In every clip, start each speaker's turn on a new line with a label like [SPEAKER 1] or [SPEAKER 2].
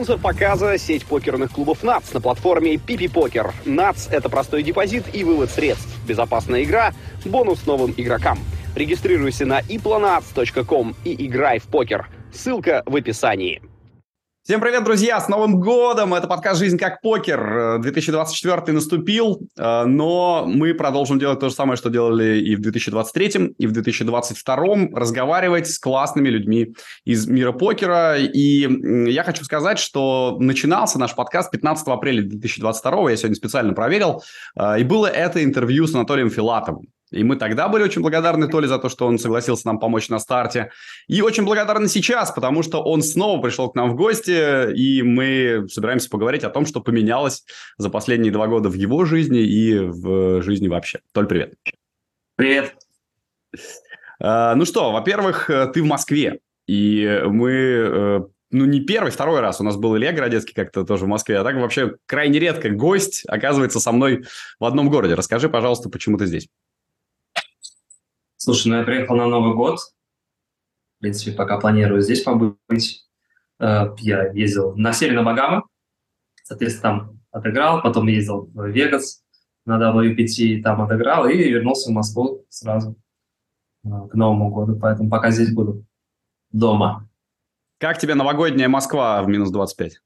[SPEAKER 1] Спонсор показа – сеть покерных клубов НАЦ на платформе Пипи Покер. НАЦ – это простой депозит и вывод средств, безопасная игра, бонус новым игрокам. Регистрируйся на iplonats.com и играй в покер. Ссылка в описании.
[SPEAKER 2] Всем привет, друзья! С Новым годом! Это подкаст «Жизнь как покер». 2024 наступил, э, но мы продолжим делать то же самое, что делали и в 2023, и в 2022. Разговаривать с классными людьми из мира покера. И я хочу сказать, что начинался наш подкаст 15 апреля 2022. Я сегодня специально проверил. Э, и было это интервью с Анатолием Филатовым. И мы тогда были очень благодарны Толе за то, что он согласился нам помочь на старте. И очень благодарны сейчас, потому что он снова пришел к нам в гости, и мы собираемся поговорить о том, что поменялось за последние два года в его жизни и в жизни вообще. Толь, привет.
[SPEAKER 3] Привет.
[SPEAKER 2] А, ну что, во-первых, ты в Москве, и мы э, ну, не первый, второй раз. У нас был Илья Городецкий как-то тоже в Москве. А так вообще крайне редко гость оказывается со мной в одном городе. Расскажи, пожалуйста, почему ты здесь.
[SPEAKER 3] Слушай, ну я приехал на Новый год. В принципе, пока планирую здесь побыть. Э, я ездил на севере на Багамы. Соответственно, там отыграл. Потом ездил в Вегас на WPT, там отыграл и вернулся в Москву сразу э, к Новому году. Поэтому пока здесь буду дома.
[SPEAKER 2] Как тебе новогодняя Москва в минус 25?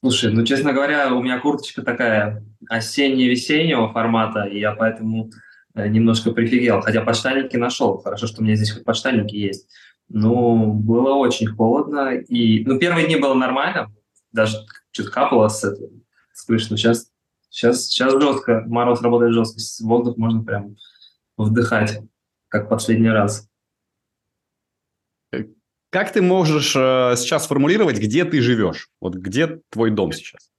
[SPEAKER 3] Слушай, ну, честно говоря, у меня курточка такая осенне-весеннего формата, и я поэтому немножко прифигел, хотя подштанники нашел. Хорошо, что у меня здесь хоть подштанники есть. Ну, было очень холодно. И, ну, первые дни было нормально, даже чуть капало с, этого, с крыши, но сейчас, сейчас, сейчас жестко, мороз работает жестко, воздух можно прям вдыхать, как последний раз.
[SPEAKER 2] Как ты можешь э, сейчас сформулировать, где ты живешь? Вот где твой дом сейчас?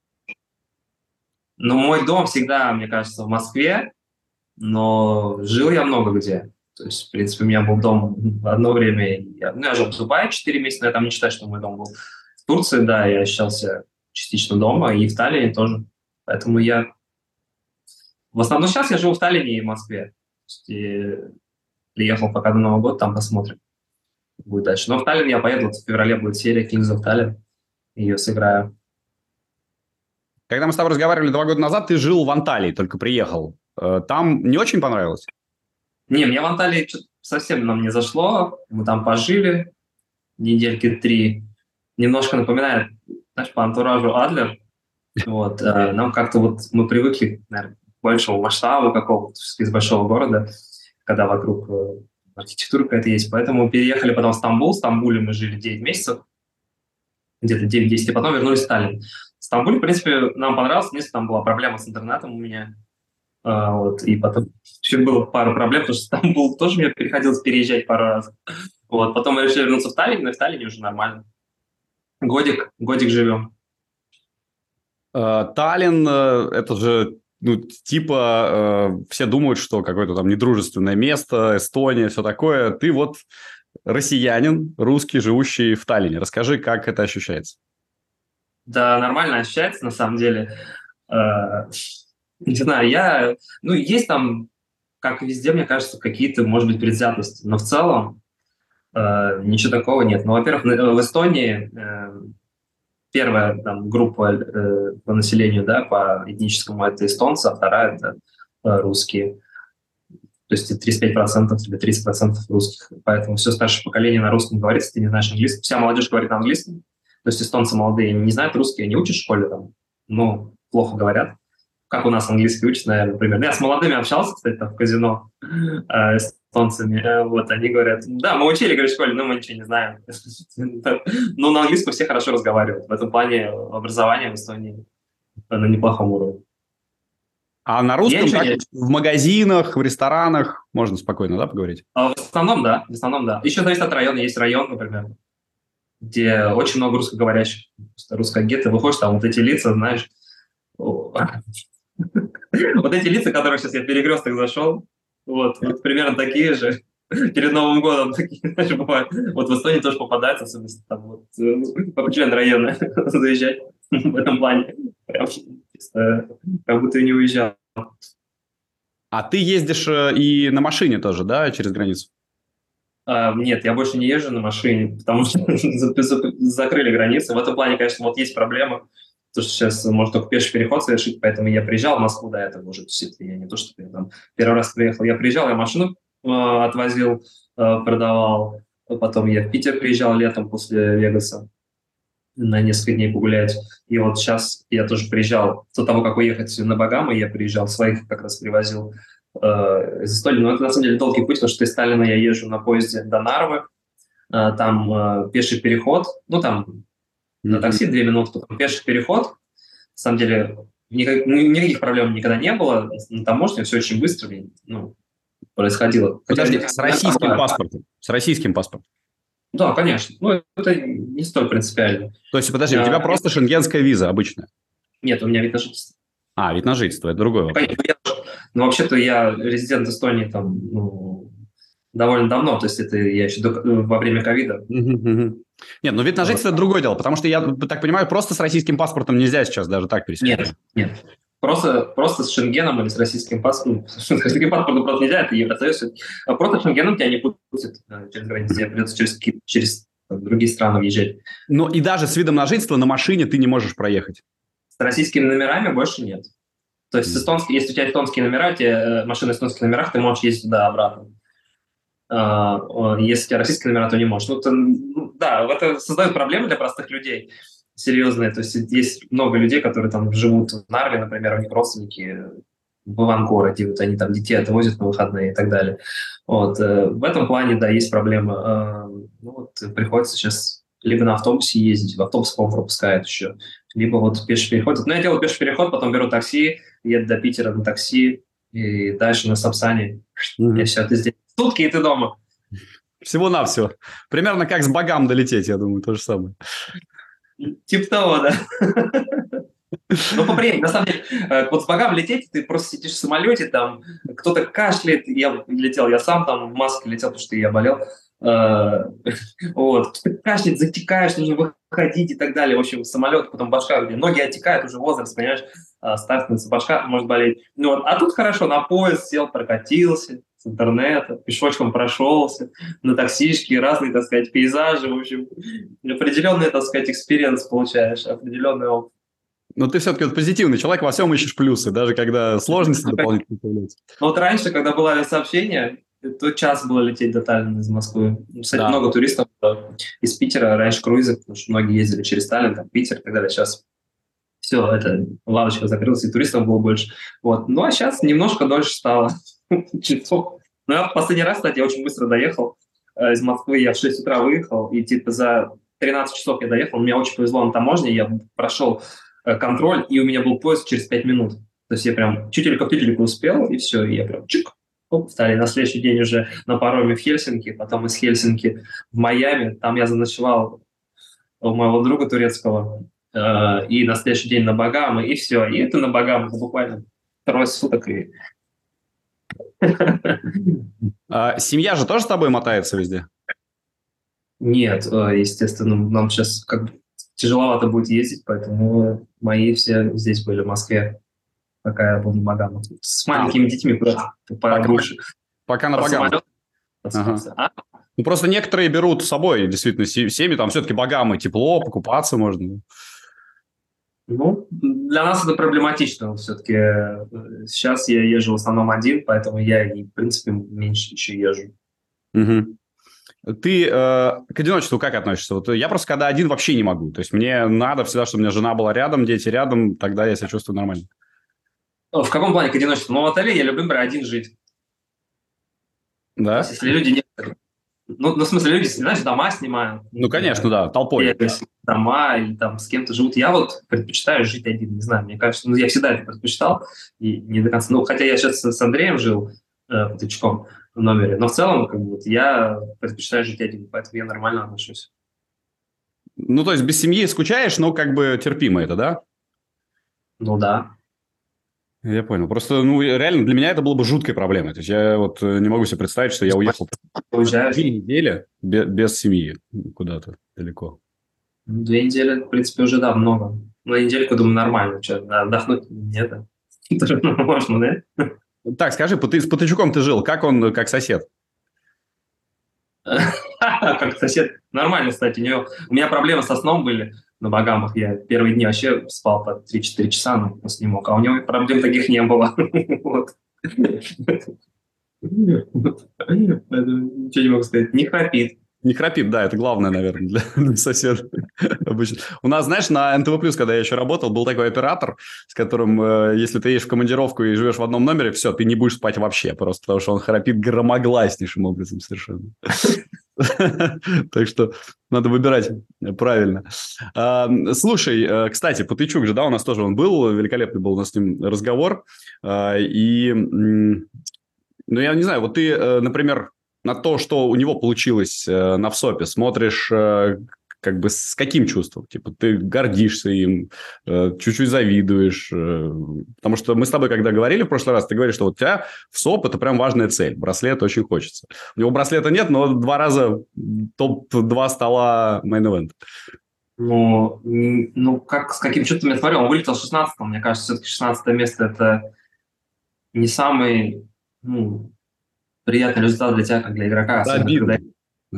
[SPEAKER 3] Ну, мой дом всегда, мне кажется, в Москве но жил я много где. То есть, в принципе, у меня был дом в одно время. Я, ну, я жил в Дубае 4 месяца, но я там не считаю, что мой дом был. В Турции, да, я ощущался частично дома, и в Таллине тоже. Поэтому я... В основном сейчас я живу в Таллине и в Москве. И приехал пока до Нового года, там посмотрим. Будет дальше. Но в Таллин я поеду, вот в феврале будет серия Kings of Tallinn. Ее сыграю.
[SPEAKER 2] Когда мы с тобой разговаривали два года назад, ты жил в Анталии, только приехал. Э, там не очень понравилось?
[SPEAKER 3] Не, мне в Анталии совсем нам не зашло. Мы там пожили недельки три. Немножко напоминает, знаешь, по антуражу Адлер. Вот, э, нам как-то вот мы привыкли, наверное, к большему масштабу какого-то из большого города, когда вокруг э, архитектура какая-то есть. Поэтому переехали потом в Стамбул. В Стамбуле мы жили 9 месяцев, где-то 9-10, и потом вернулись в Сталин. В Стамбуле, в принципе, нам понравилось. Единственное, там была проблема с интернетом у меня. А, вот, и потом еще было пару проблем, потому что Стамбул тоже мне приходилось переезжать пару раз. Вот, потом мы решили вернуться в Таллин, но в Таллине уже нормально. Годик, годик живем.
[SPEAKER 2] Uh, Таллин, uh, это же, ну, типа, uh, все думают, что какое-то там недружественное место, Эстония, все такое. Ты вот россиянин, русский, живущий в Таллине. Расскажи, как это ощущается.
[SPEAKER 3] Да, нормально ощущается, на самом деле. Не знаю, я... Ну, есть там, как и везде, мне кажется, какие-то, может быть, предвзятости. Но в целом э, ничего такого нет. Ну, во-первых, в Эстонии э, первая там, группа э, по населению, да, по этническому, это эстонцы, а вторая – это э, русские. То есть 35% или 30% русских. Поэтому все старшее поколение на русском говорит, если ты не знаешь английский. Вся молодежь говорит на английском. То есть эстонцы молодые не знают русский, они учат в школе, там, ну, плохо говорят как у нас английский учат, наверное, например. Я с молодыми общался, кстати, там в казино э, эстонцами. Э, вот, они говорят, да, мы учили, говорят, в школе, но мы ничего не знаем. Но на английском все хорошо разговаривают. В этом плане образование в Эстонии на неплохом уровне.
[SPEAKER 2] А на русском так, не... в магазинах, в ресторанах можно спокойно, да, поговорить?
[SPEAKER 3] А в основном, да. В основном, да. Еще зависит от района. Есть район, например, где очень много русскоговорящих. Русская гетто, выходишь, там вот эти лица, знаешь, Вот эти лица, которые сейчас я перекресток зашел, вот, вот примерно такие же. Перед Новым годом такие, знаешь, бывают. Вот в Эстонии тоже попадаются, особенно там вот э, по член района заезжать в этом плане. Прям как будто и не уезжал.
[SPEAKER 2] А ты ездишь э, и на машине тоже, да, через границу?
[SPEAKER 3] А, нет, я больше не езжу на машине, потому что закрыли границы. В этом плане, конечно, вот есть проблема, то что сейчас можно только пеший переход совершить, поэтому я приезжал в Москву до этого уже. То есть я не то, что я там первый раз приехал. Я приезжал, я машину э, отвозил, э, продавал. Потом я в Питер приезжал летом после Вегаса на несколько дней погулять. И вот сейчас я тоже приезжал, до того, как уехать на Багамы, я приезжал, своих как раз привозил э, из Эстонии. Но это на самом деле долгий путь, потому что из Сталина я езжу на поезде до Нарвы, э, там э, пеший переход, ну там. На такси две минуты, потом пеший переход. На самом деле никак, ну, никаких проблем никогда не было, на таможне все очень быстро ну, происходило.
[SPEAKER 2] Подожди, Хотя, с российским паспортом? С российским паспортом?
[SPEAKER 3] Да, конечно. Ну, это не столь принципиально.
[SPEAKER 2] То есть, подожди, у тебя просто шенгенская виза обычная?
[SPEAKER 3] Нет, у меня вид на жительство.
[SPEAKER 2] А, вид на жительство, это другое.
[SPEAKER 3] Конечно, я, ну, вообще-то я резидент Эстонии там, ну, довольно давно, то есть это я еще до, во время ковида.
[SPEAKER 2] Нет, ну вид на жительство – это другое дело, потому что я так понимаю, просто с российским паспортом нельзя сейчас даже так пересечься.
[SPEAKER 3] Нет, нет. Просто, просто с Шенгеном или с российским паспортом, с российским паспортом просто нельзя, это Евросоюз. А просто с Шенгеном тебя не пустят э, через границу, тебе придется через, через там, другие страны въезжать.
[SPEAKER 2] Ну и даже с видом на жительство на машине ты не можешь проехать.
[SPEAKER 3] С российскими номерами больше нет. То есть, эстонский, если у тебя эстонские номера, у тебя э, машина эстонских номерах, ты можешь ездить туда-обратно. А, если российские номера, то не можешь. Ну, то, ну, да, это создает проблемы для простых людей серьезные. То есть есть много людей, которые там живут в Нарве, например, у них родственники в Ивангороде, вот они там детей отвозят на выходные и так далее. Вот. Э, в этом плане, да, есть проблема. Э, ну, вот приходится сейчас либо на автобусе ездить, в автобус, по пропускают еще, либо вот пеший переход. Ну, я делаю пеший переход, потом беру такси, еду до Питера на такси, и дальше на Сапсане. Mm-hmm. И все, ты здесь. Сутки, и ты дома.
[SPEAKER 2] Всего-навсего. Примерно как с богам долететь, я думаю, то же самое.
[SPEAKER 3] Типа того, да. Ну, поприятнее. На самом деле, э, вот с богам лететь, ты просто сидишь в самолете, там кто-то кашляет, я летел, я сам там в маске летел, потому что я болел. Э, вот, кто-то кашляет, затекаешь, нужно выходить и так далее. В общем, самолет, потом башка, где ноги отекают, уже возраст, понимаешь, э, старт башка может болеть. Ну, вот. А тут хорошо, на поезд сел, прокатился, с интернета, пешочком прошелся, на таксишке, разные, так сказать, пейзажи, в общем, определенный, так сказать, experience получаешь, определенный опыт.
[SPEAKER 2] Но ты все-таки вот позитивный человек, во всем ищешь плюсы, даже когда сложности дополнительно
[SPEAKER 3] появляются. Вот раньше, когда было сообщение, то час было лететь до Таллина из Москвы. Кстати, да. много туристов из Питера, раньше круизы, потому что многие ездили через Таллин, там, Питер и так далее. Сейчас все, это лавочка закрылась, и туристов было больше. Вот. Ну, а сейчас немножко дольше стало. часов. Ну, я в последний раз, кстати, очень быстро доехал э, из Москвы. Я в 6 утра выехал, и типа за 13 часов я доехал. Мне очень повезло на таможне, я прошел э, контроль, и у меня был поезд через 5 минут. То есть я прям чутелька в тютельку успел, и все, и я прям чик, оп, стали на следующий день уже на пароме в Хельсинки, потом из Хельсинки в Майами. Там я заночевал у моего друга турецкого, э, и на следующий день на Багамы, и все. И это на Багамы буквально трое суток, и
[SPEAKER 2] а, семья же тоже с тобой мотается везде?
[SPEAKER 3] Нет, э, естественно, нам сейчас как бы тяжеловато будет ездить, поэтому мои все здесь были в Москве, пока я был на Багамах. С маленькими детьми куда-то
[SPEAKER 2] побольше. Пока на Багамах. Ага. Ну, просто некоторые берут с собой, действительно, семьи, там все-таки Багамы, тепло, покупаться можно.
[SPEAKER 3] Ну, для нас это проблематично все-таки. Сейчас я езжу в основном один, поэтому я, в принципе, меньше еще езжу.
[SPEAKER 2] Угу. Ты э, к одиночеству как относишься? Вот я просто когда один вообще не могу. То есть мне надо всегда, чтобы у меня жена была рядом, дети рядом, тогда я себя чувствую нормально.
[SPEAKER 3] В каком плане к одиночеству? Ну, в отеле я люблю, например, один жить.
[SPEAKER 2] Да?
[SPEAKER 3] Есть, если люди не ну, ну, в смысле, люди, знаешь, дома снимают.
[SPEAKER 2] Ну, конечно, да, толпой.
[SPEAKER 3] Дома или там с кем-то живут. Я вот предпочитаю жить один, не знаю, мне кажется, ну, я всегда это предпочитал, и не до конца. Ну, хотя я сейчас с Андреем жил, э, Патычком, в номере, но в целом, как бы, вот, я предпочитаю жить один, поэтому я нормально отношусь.
[SPEAKER 2] Ну, то есть без семьи скучаешь, но как бы терпимо это, да?
[SPEAKER 3] Ну, да.
[SPEAKER 2] Я понял. Просто, ну, реально, для меня это было бы жуткой проблемой. То есть я вот э, не могу себе представить, что я уехал две недели без, без семьи куда-то далеко.
[SPEAKER 3] Ну, две недели, в принципе, уже, да, много. На недельку, думаю, нормально. Что, отдохнуть нет. Тоже можно,
[SPEAKER 2] да? Так, скажи, ты с Патычуком ты жил, как он, как сосед?
[SPEAKER 3] Как сосед. Нормально, кстати. У, него... у меня проблемы со сном были на Багамах. Я первые дни вообще спал по 3-4 часа, но просто не мог. А у него проблем таких не было. Вот. Ничего не могу сказать. Не храпит.
[SPEAKER 2] Не храпит, да, это главное, наверное, для, соседа. Обычно. У нас, знаешь, на НТВ+, когда я еще работал, был такой оператор, с которым, э, если ты едешь в командировку и живешь в одном номере, все, ты не будешь спать вообще, просто потому что он храпит громогласнейшим образом совершенно. Так что надо выбирать правильно. А, слушай, э, кстати, Патычук же, да, у нас тоже он был, великолепный был у нас с ним разговор. А, и, ну, я не знаю, вот ты, э, например, на то, что у него получилось э, на ВСОПе, смотришь как бы с каким чувством? Типа ты гордишься им, э, чуть-чуть завидуешь. Э, потому что мы с тобой, когда говорили в прошлый раз, ты говоришь, что вот у тебя WSOP это прям важная цель. Браслет очень хочется. У него браслета нет, но два раза топ-2 стола main event.
[SPEAKER 3] Ну, ну как, с каким чувством я смотрел? Он вылетел 16 Мне кажется, все-таки 16 место – это не самый ну, приятный результат для тебя, как для игрока.
[SPEAKER 2] Обидно. Когда,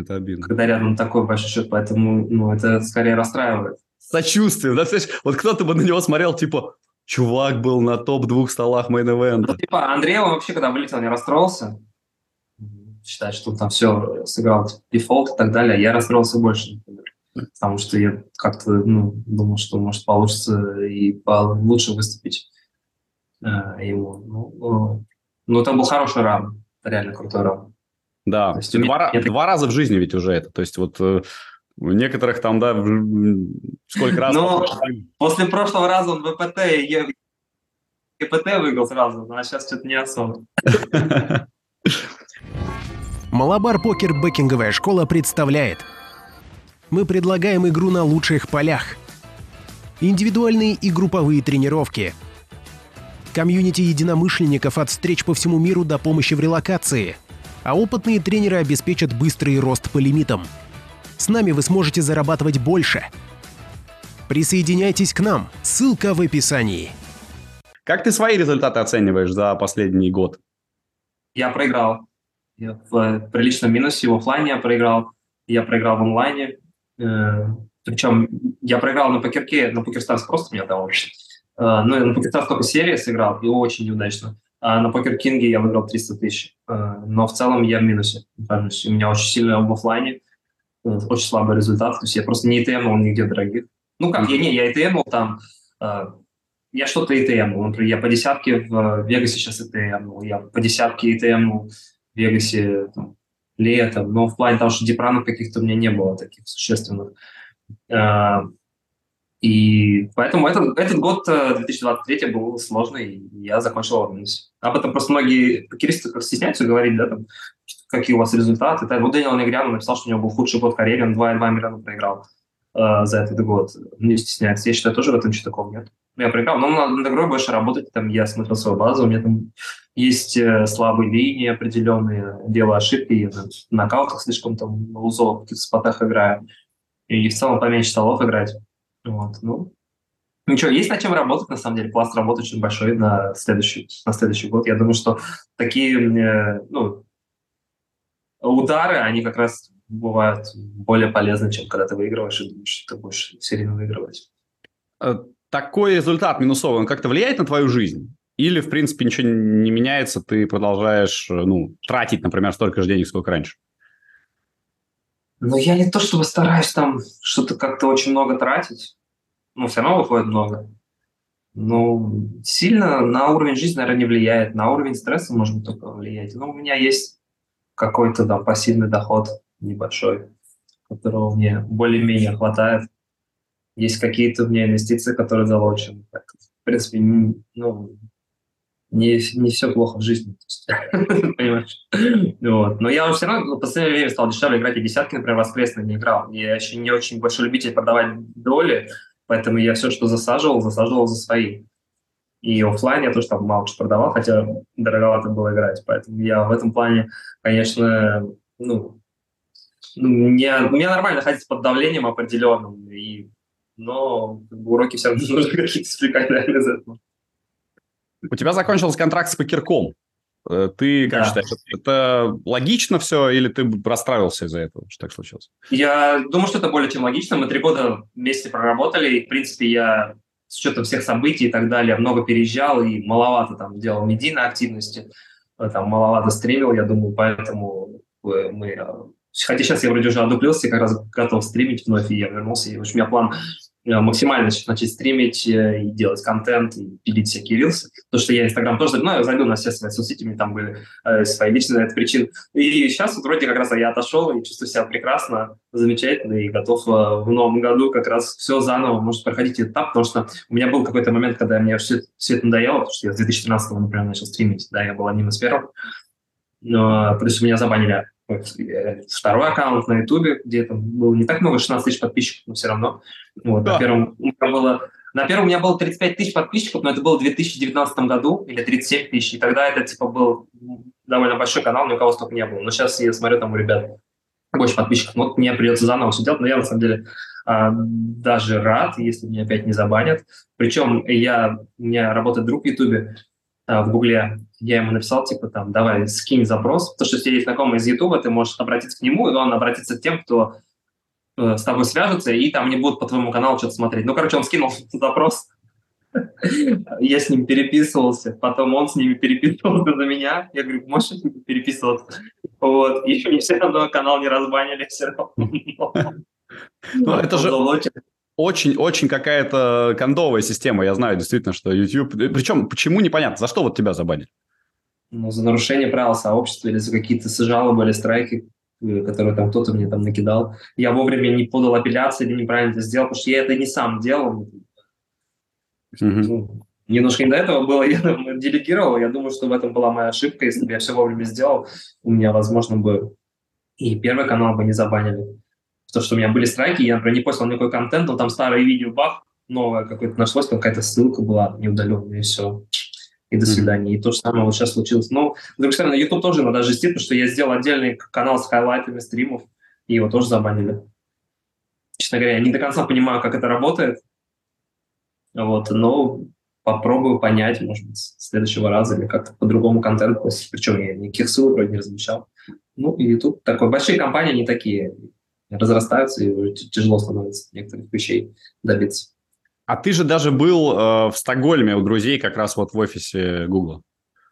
[SPEAKER 2] это обидно.
[SPEAKER 3] Когда рядом такой большой счет, поэтому ну, это скорее расстраивает.
[SPEAKER 2] Сочувствие, да? Вот кто-то бы на него смотрел, типа, чувак был на топ-двух столах main event а.
[SPEAKER 3] Ну, типа, Андрей, он вообще, когда вылетел, не расстроился. Считает, что он там все сыграл, типа, дефолт и так далее. Я расстроился больше, Потому что я как-то ну, думал, что может получится и лучше выступить э, ему. Ну, ну, ну, это был хороший ран реально крутой раунд.
[SPEAKER 2] Да, То есть, два, меня... два раза в жизни ведь уже это. То есть вот э, у некоторых там, да, сколько раз...
[SPEAKER 3] Ну, после прошлого раза он ВПТ и ГПТ выиграл сразу, а сейчас что-то не особо.
[SPEAKER 4] Малабар Покер Бекинговая школа представляет. Мы предлагаем игру на лучших полях. Индивидуальные и групповые тренировки – комьюнити единомышленников от встреч по всему миру до помощи в релокации. А опытные тренеры обеспечат быстрый рост по лимитам. С нами вы сможете зарабатывать больше. Присоединяйтесь к нам. Ссылка в описании.
[SPEAKER 2] Как ты свои результаты оцениваешь за последний год?
[SPEAKER 3] Я проиграл. Я в приличном минусе. В офлайне я проиграл. Я проиграл в онлайне. Э, Причем я проиграл на ПокерОКе, на PokerStars просто меня дал очень. Э, ну, я на PokerStars только серии сыграл, и очень неудачно. А на PokerKing е я выиграл 300 тысяч. Э, но в целом я в минусе. У меня очень сильно в офлайне, э, очень слабый результат. То есть я просто не ITM ил нигде дорогих. Ну как, я не, я ITM ил там, я что-то ITM ил. Например, я по десятке в Вегасе сейчас ITM ил, я по десятке ITM ил в Вегасе там, летом. Но в плане того, что deep run ов каких-то у меня не было таких существенных. И поэтому этот, этот год 2023 э, был сложный, я закончил минусе. Об этом просто многие покеристы как стесняются говорить, да, там, какие у вас результаты. Вот Дэниел Негрян написал, что у него был худший год в карьере, он 2,2 миллиона проиграл э, за этот год. Не стесняется. Я считаю, тоже в этом ничего такого нет. Я проиграл, но надо над больше работать. Там я смотрел свою базу, у меня там есть э, слабые линии определенные, делаю ошибки, я на нокаутах слишком там в узлов, в каких-то спотах играю. И в целом поменьше столов играть. Вот, ну, Ничего, есть над чем работать, на самом деле. Пласт работы очень большой на следующий, на следующий год. Я думаю, что такие э, ну, удары, они как раз бывают более полезны, чем когда ты выигрываешь и думаешь, что ты будешь все время выигрывать.
[SPEAKER 2] Э, такой результат минусовый, он как-то влияет на твою жизнь? Или, в принципе, ничего не меняется, ты продолжаешь э, ну, тратить, например, столько же денег, сколько раньше?
[SPEAKER 3] Ну, я не то чтобы стараюсь там что-то как-то очень много тратить, но все равно выходит много. Ну, сильно на уровень жизни, наверное, не влияет. На уровень стресса, быть, только влиять. Но у меня есть какой-то там пассивный доход небольшой, которого мне более-менее хватает. Есть какие-то у меня инвестиции, которые залочены. В принципе, ну, не, не все плохо в жизни. Понимаешь? Вот. Но я уже все равно в последнее время стал дешевле играть, и десятки, например, воскресные не играл. Я еще не очень большой любитель продавать доли, поэтому я все, что засаживал, засаживал за свои. И офлайн я тоже там мало что продавал, хотя дороговато было играть. Поэтому я в этом плане, конечно, ну, ну мне, мне нормально ходить под давлением определенным, и, но уроки все равно нужно какие-то извлекать, наверное, из этого.
[SPEAKER 2] У тебя закончился контракт с Покерком. Э, ты как да. считаешь, это логично все или ты расстраивался из-за этого, что так случилось?
[SPEAKER 3] Я думаю, что это более чем логично. Мы три года вместе проработали, и, в принципе, я с учетом всех событий и так далее много переезжал и маловато там делал медийной активности, э, там маловато стримил, я думаю, поэтому мы Хотя сейчас я вроде уже одуплился, как раз готов стримить вновь, и я вернулся. И, в общем, у меня план Э, максимально начать стримить э, и делать контент, и пилить всякие рилсы. Потому что я Инстаграм тоже, ну, я зайду на все свои соцсети, у меня там были э, свои личные это причин. И сейчас вот вроде как раз я отошел и чувствую себя прекрасно, замечательно, и готов э, в новом году как раз все заново, может, проходить этап, потому что у меня был какой-то момент, когда мне все, все это надоело, потому что я с 2013 например, начал стримить, да, я был одним из первых. Но, плюс меня забанили второй аккаунт на Ютубе, где там было не так много, 16 тысяч подписчиков, но все равно. Вот, да. на, первом, было, на первом у меня было 35 тысяч подписчиков, но это было в 2019 году, или 37 тысяч, и тогда это типа был довольно большой канал, ни у кого столько не было. Но сейчас я смотрю, там у ребят больше подписчиков, вот мне придется заново все делать, но я на самом деле а, даже рад, если меня опять не забанят. Причем я, у меня работает друг в Ютубе, в Гугле, я ему написал, типа, там, давай, скинь запрос, потому что если есть знакомый из Ютуба, ты можешь обратиться к нему, и он обратится к тем, кто э, с тобой свяжется, и там не будут по твоему каналу что-то смотреть. Ну, короче, он скинул запрос, я с ним переписывался, потом он с ними переписывался за меня. Я говорю, можешь с ними переписываться? Вот, и мне все равно канал не разбанили все равно.
[SPEAKER 2] Ну, это же очень-очень какая-то кондовая система. Я знаю действительно, что YouTube... Причем, почему непонятно, за что вот тебя забанили?
[SPEAKER 3] Ну, за нарушение правил сообщества или за какие-то жалобы или страйки, э, которые там кто-то мне там накидал. Я вовремя не подал апелляции или неправильно это сделал, потому что я это не сам делал. Mm-hmm. немножко не до этого было, я делегировал. Я думаю, что в этом была моя ошибка. Если бы я все вовремя сделал, у меня, возможно, бы и первый канал бы не забанили то, что у меня были страйки, я, например, не постил никакой контент, но там старое видео, бах, новое какое-то нашлось, там какая-то ссылка была неудаленная, и все. И до свидания. Mm-hmm. И то же самое вот сейчас случилось. Но, с другой стороны, YouTube тоже иногда жестит, потому что я сделал отдельный канал с хайлайтами стримов, и его тоже забанили. Честно говоря, я не до конца понимаю, как это работает. Вот, но попробую понять, может быть, с следующего раза или как-то по-другому контент. Причем я никаких ссылок вроде не размещал. Ну, и YouTube такой. Большие компании, не такие разрастаются, и уже тяжело становится некоторых вещей добиться.
[SPEAKER 2] А ты же даже был э, в Стокгольме у друзей как раз вот в офисе Гугла.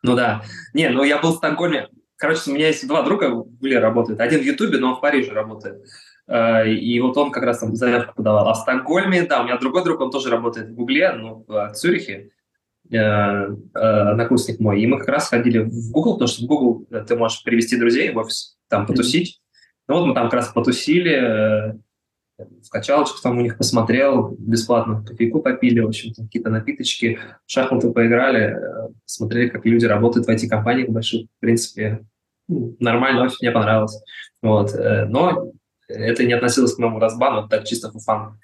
[SPEAKER 3] Ну да. Не, ну я был в Стокгольме. Короче, у меня есть два друга в Гугле работают. Один в Ютубе, но он в Париже работает. Э, и вот он как раз там заявку подавал. А в Стокгольме, да, у меня другой друг, он тоже работает в Гугле, ну, в Цюрихе, э, однокурсник мой. И мы как раз ходили в Google, потому что в Google ты можешь привести друзей в офис, там потусить. Ну вот мы там как раз потусили, э, в качалочку там у них посмотрел, бесплатно кофейку попили, в общем какие-то напиточки, в шахматы поиграли, э, смотрели, как люди работают в IT-компаниях больших. В принципе, ну, нормально, очень мне понравилось. Вот. Э, но это не относилось к моему разбану, так чисто фан.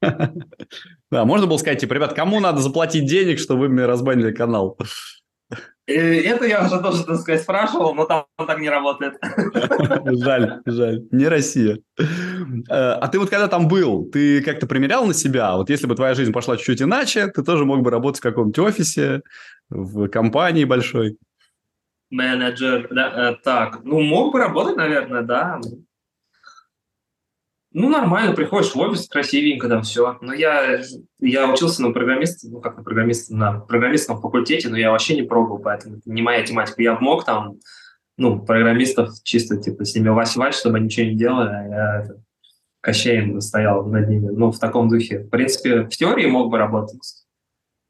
[SPEAKER 2] Да, можно было сказать, типа, ребят, кому надо заплатить денег, чтобы вы мне разбанили канал?
[SPEAKER 3] Это я уже тоже, так сказать, спрашивал, но там так не работает.
[SPEAKER 2] Жаль, жаль. Не Россия. Э, а ты вот когда там был, ты как-то примерял на себя? Вот если бы твоя жизнь пошла чуть-чуть иначе, ты тоже мог бы работать в каком-нибудь офисе, в компании большой?
[SPEAKER 3] Менеджер, да, э, так, ну, мог бы работать, наверное, да. Ну, нормально, приходишь в офис, красивенько там все. Но я, я учился на программиста, ну, как на программиста, на программистском факультете, но я вообще не пробовал, поэтому это не моя тематика. Я мог там, ну, программистов чисто, типа, с ними вась-вась, чтобы они ничего не делали, а я это, кощеем стоял над ними. Ну, в таком духе. В принципе, в теории мог бы работать.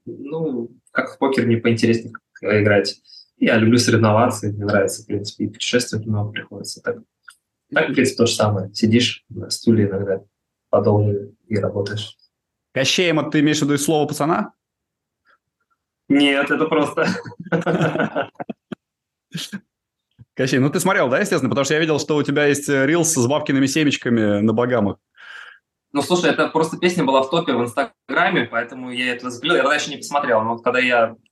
[SPEAKER 3] Ну, как в покер не поинтереснее играть. Я люблю соревноваться, мне нравится, в принципе, и путешествовать много приходится. Так так, в принципе, то же самое. Сидишь на стуле иногда подолгу и работаешь.
[SPEAKER 2] Кощеем, ты имеешь в виду слово пацана?
[SPEAKER 3] Нет, это просто...
[SPEAKER 2] Кощей, ну ты смотрел, да, естественно? Потому что я видел, что у тебя есть рилс с бабкиными семечками на Багамах.
[SPEAKER 3] Ну, слушай, это просто песня была в топе в Инстаграме, поэтому я это взглянул. Я тогда еще не посмотрел. Но вот когда я Э,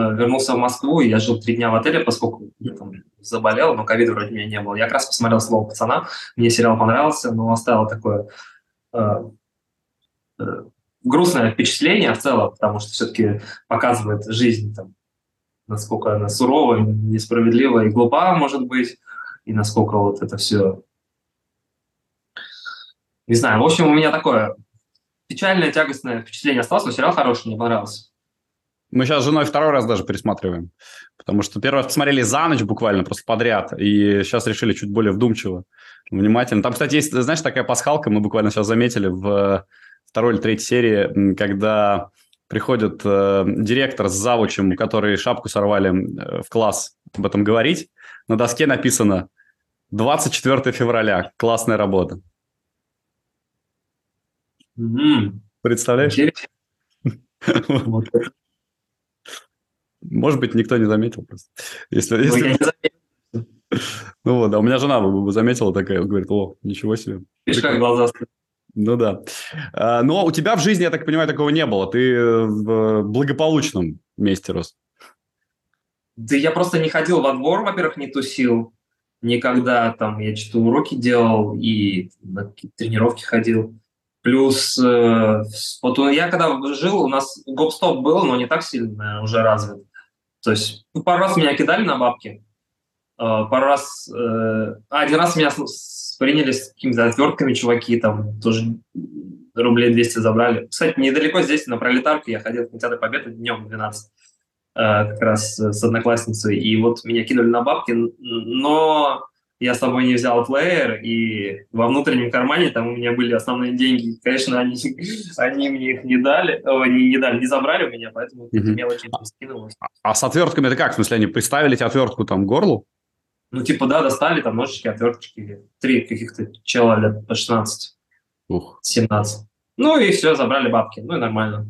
[SPEAKER 3] вернулся в Москву, и я жил три дня в отеле, поскольку я там заболел, но ковида вроде меня не было. Я как раз посмотрел «Слово пацана», мне сериал понравился, но оставил такое э, э, грустное впечатление в целом, потому что все-таки показывает жизнь там, насколько она сурова, несправедлива и глупа, может быть, и насколько вот это все... Не знаю, в общем, у меня такое печальное, тягостное впечатление осталось, но сериал хороший, мне понравился.
[SPEAKER 2] Мы сейчас с женой второй раз даже пересматриваем, потому что первый раз посмотрели за ночь буквально, просто подряд, и сейчас решили чуть более вдумчиво, внимательно. Там, кстати, есть, знаешь, такая пасхалка, мы буквально сейчас заметили в второй или третьей серии, когда приходит э, директор с завучем, которые шапку сорвали э, в класс об этом говорить, на доске написано 24 февраля, классная работа.
[SPEAKER 3] Mm-hmm.
[SPEAKER 2] Представляешь? Может быть, никто не заметил просто. Если, если... Ну, заметил. ну вот, а у меня жена заметила такая, говорит, о, ничего себе.
[SPEAKER 3] Видишь, как глаза
[SPEAKER 2] ну да. А, но у тебя в жизни, я так понимаю, такого не было. Ты в благополучном месте рос.
[SPEAKER 3] Да я просто не ходил во двор, во-первых, не тусил никогда. Там я что-то уроки делал и на тренировки ходил. Плюс, э, вот я когда жил, у нас гоп-стоп был, но не так сильно уже развит. То есть ну, пару раз меня кидали на бабки, э, пару раз... Э, один раз меня приняли с какими-то отвертками чуваки, там тоже рублей 200 забрали. Кстати, недалеко здесь, на пролетарке, я ходил в кинотеатр Победы днем 12, э, как раз с одноклассницей, и вот меня кинули на бабки, но я с собой не взял плеер, и во внутреннем кармане там у меня были основные деньги. Конечно, они, они мне их не дали, они не дали, не забрали у меня, поэтому mm-hmm. мелочи не скинулось.
[SPEAKER 2] А, а с отвертками это как? В смысле, они приставили тебе отвертку там к горлу?
[SPEAKER 3] Ну, типа, да, достали там ножички, отверточки, три каких-то чела лет по 16, Ух. 17. Ну, и все, забрали бабки. Ну, и нормально.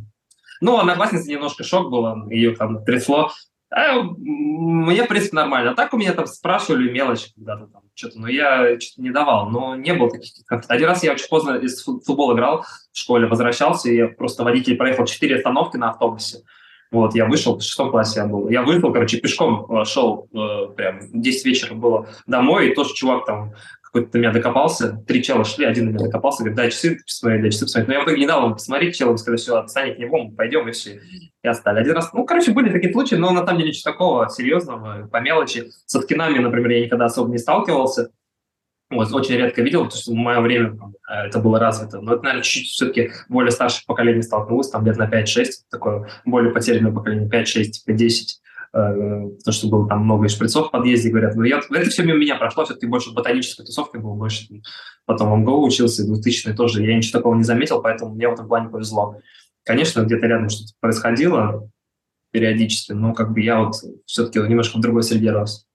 [SPEAKER 3] Ну, одноклассница немножко шок было, ее там трясло. А мне, в принципе, нормально. А так у меня там спрашивали мелочь когда-то там что-то, но я что-то не давал. Но не было таких конфликтов. Один раз я очень поздно из футбола играл в школе, возвращался, и я просто водитель проехал четыре остановки на автобусе. Вот, я вышел, в шестом классе я был. Я вышел, короче, пешком э, шел, э, прям 10 вечера было домой, и тот чувак там какой-то до меня докопался, три чела шли, один до меня докопался, говорит, дай часы посмотреть, дай часы посмотреть. Но я в итоге не дал ему посмотреть, челом сказал, все, отстань к нему, пойдем, и все. И остали. Один раз, ну, короче, были такие случаи, но на самом деле ничего такого серьезного, по мелочи. С откинами, например, я никогда особо не сталкивался. Вот, очень редко видел, потому что в мое время там, э, это было развито. Но это, наверное, чуть-чуть все-таки более старшее поколение столкнулось, там лет на 5-6, такое более потерянное поколение, 5-6, 10 потому что было там много шприцов в подъезде, говорят. Но я, это все мимо меня прошло, все-таки больше ботанической тусовкой был, больше потом в МГУ учился, 2000 тоже. Я ничего такого не заметил, поэтому мне в этом плане повезло. Конечно, где-то рядом что-то происходило периодически, но как бы я вот все-таки немножко в другой среде рос.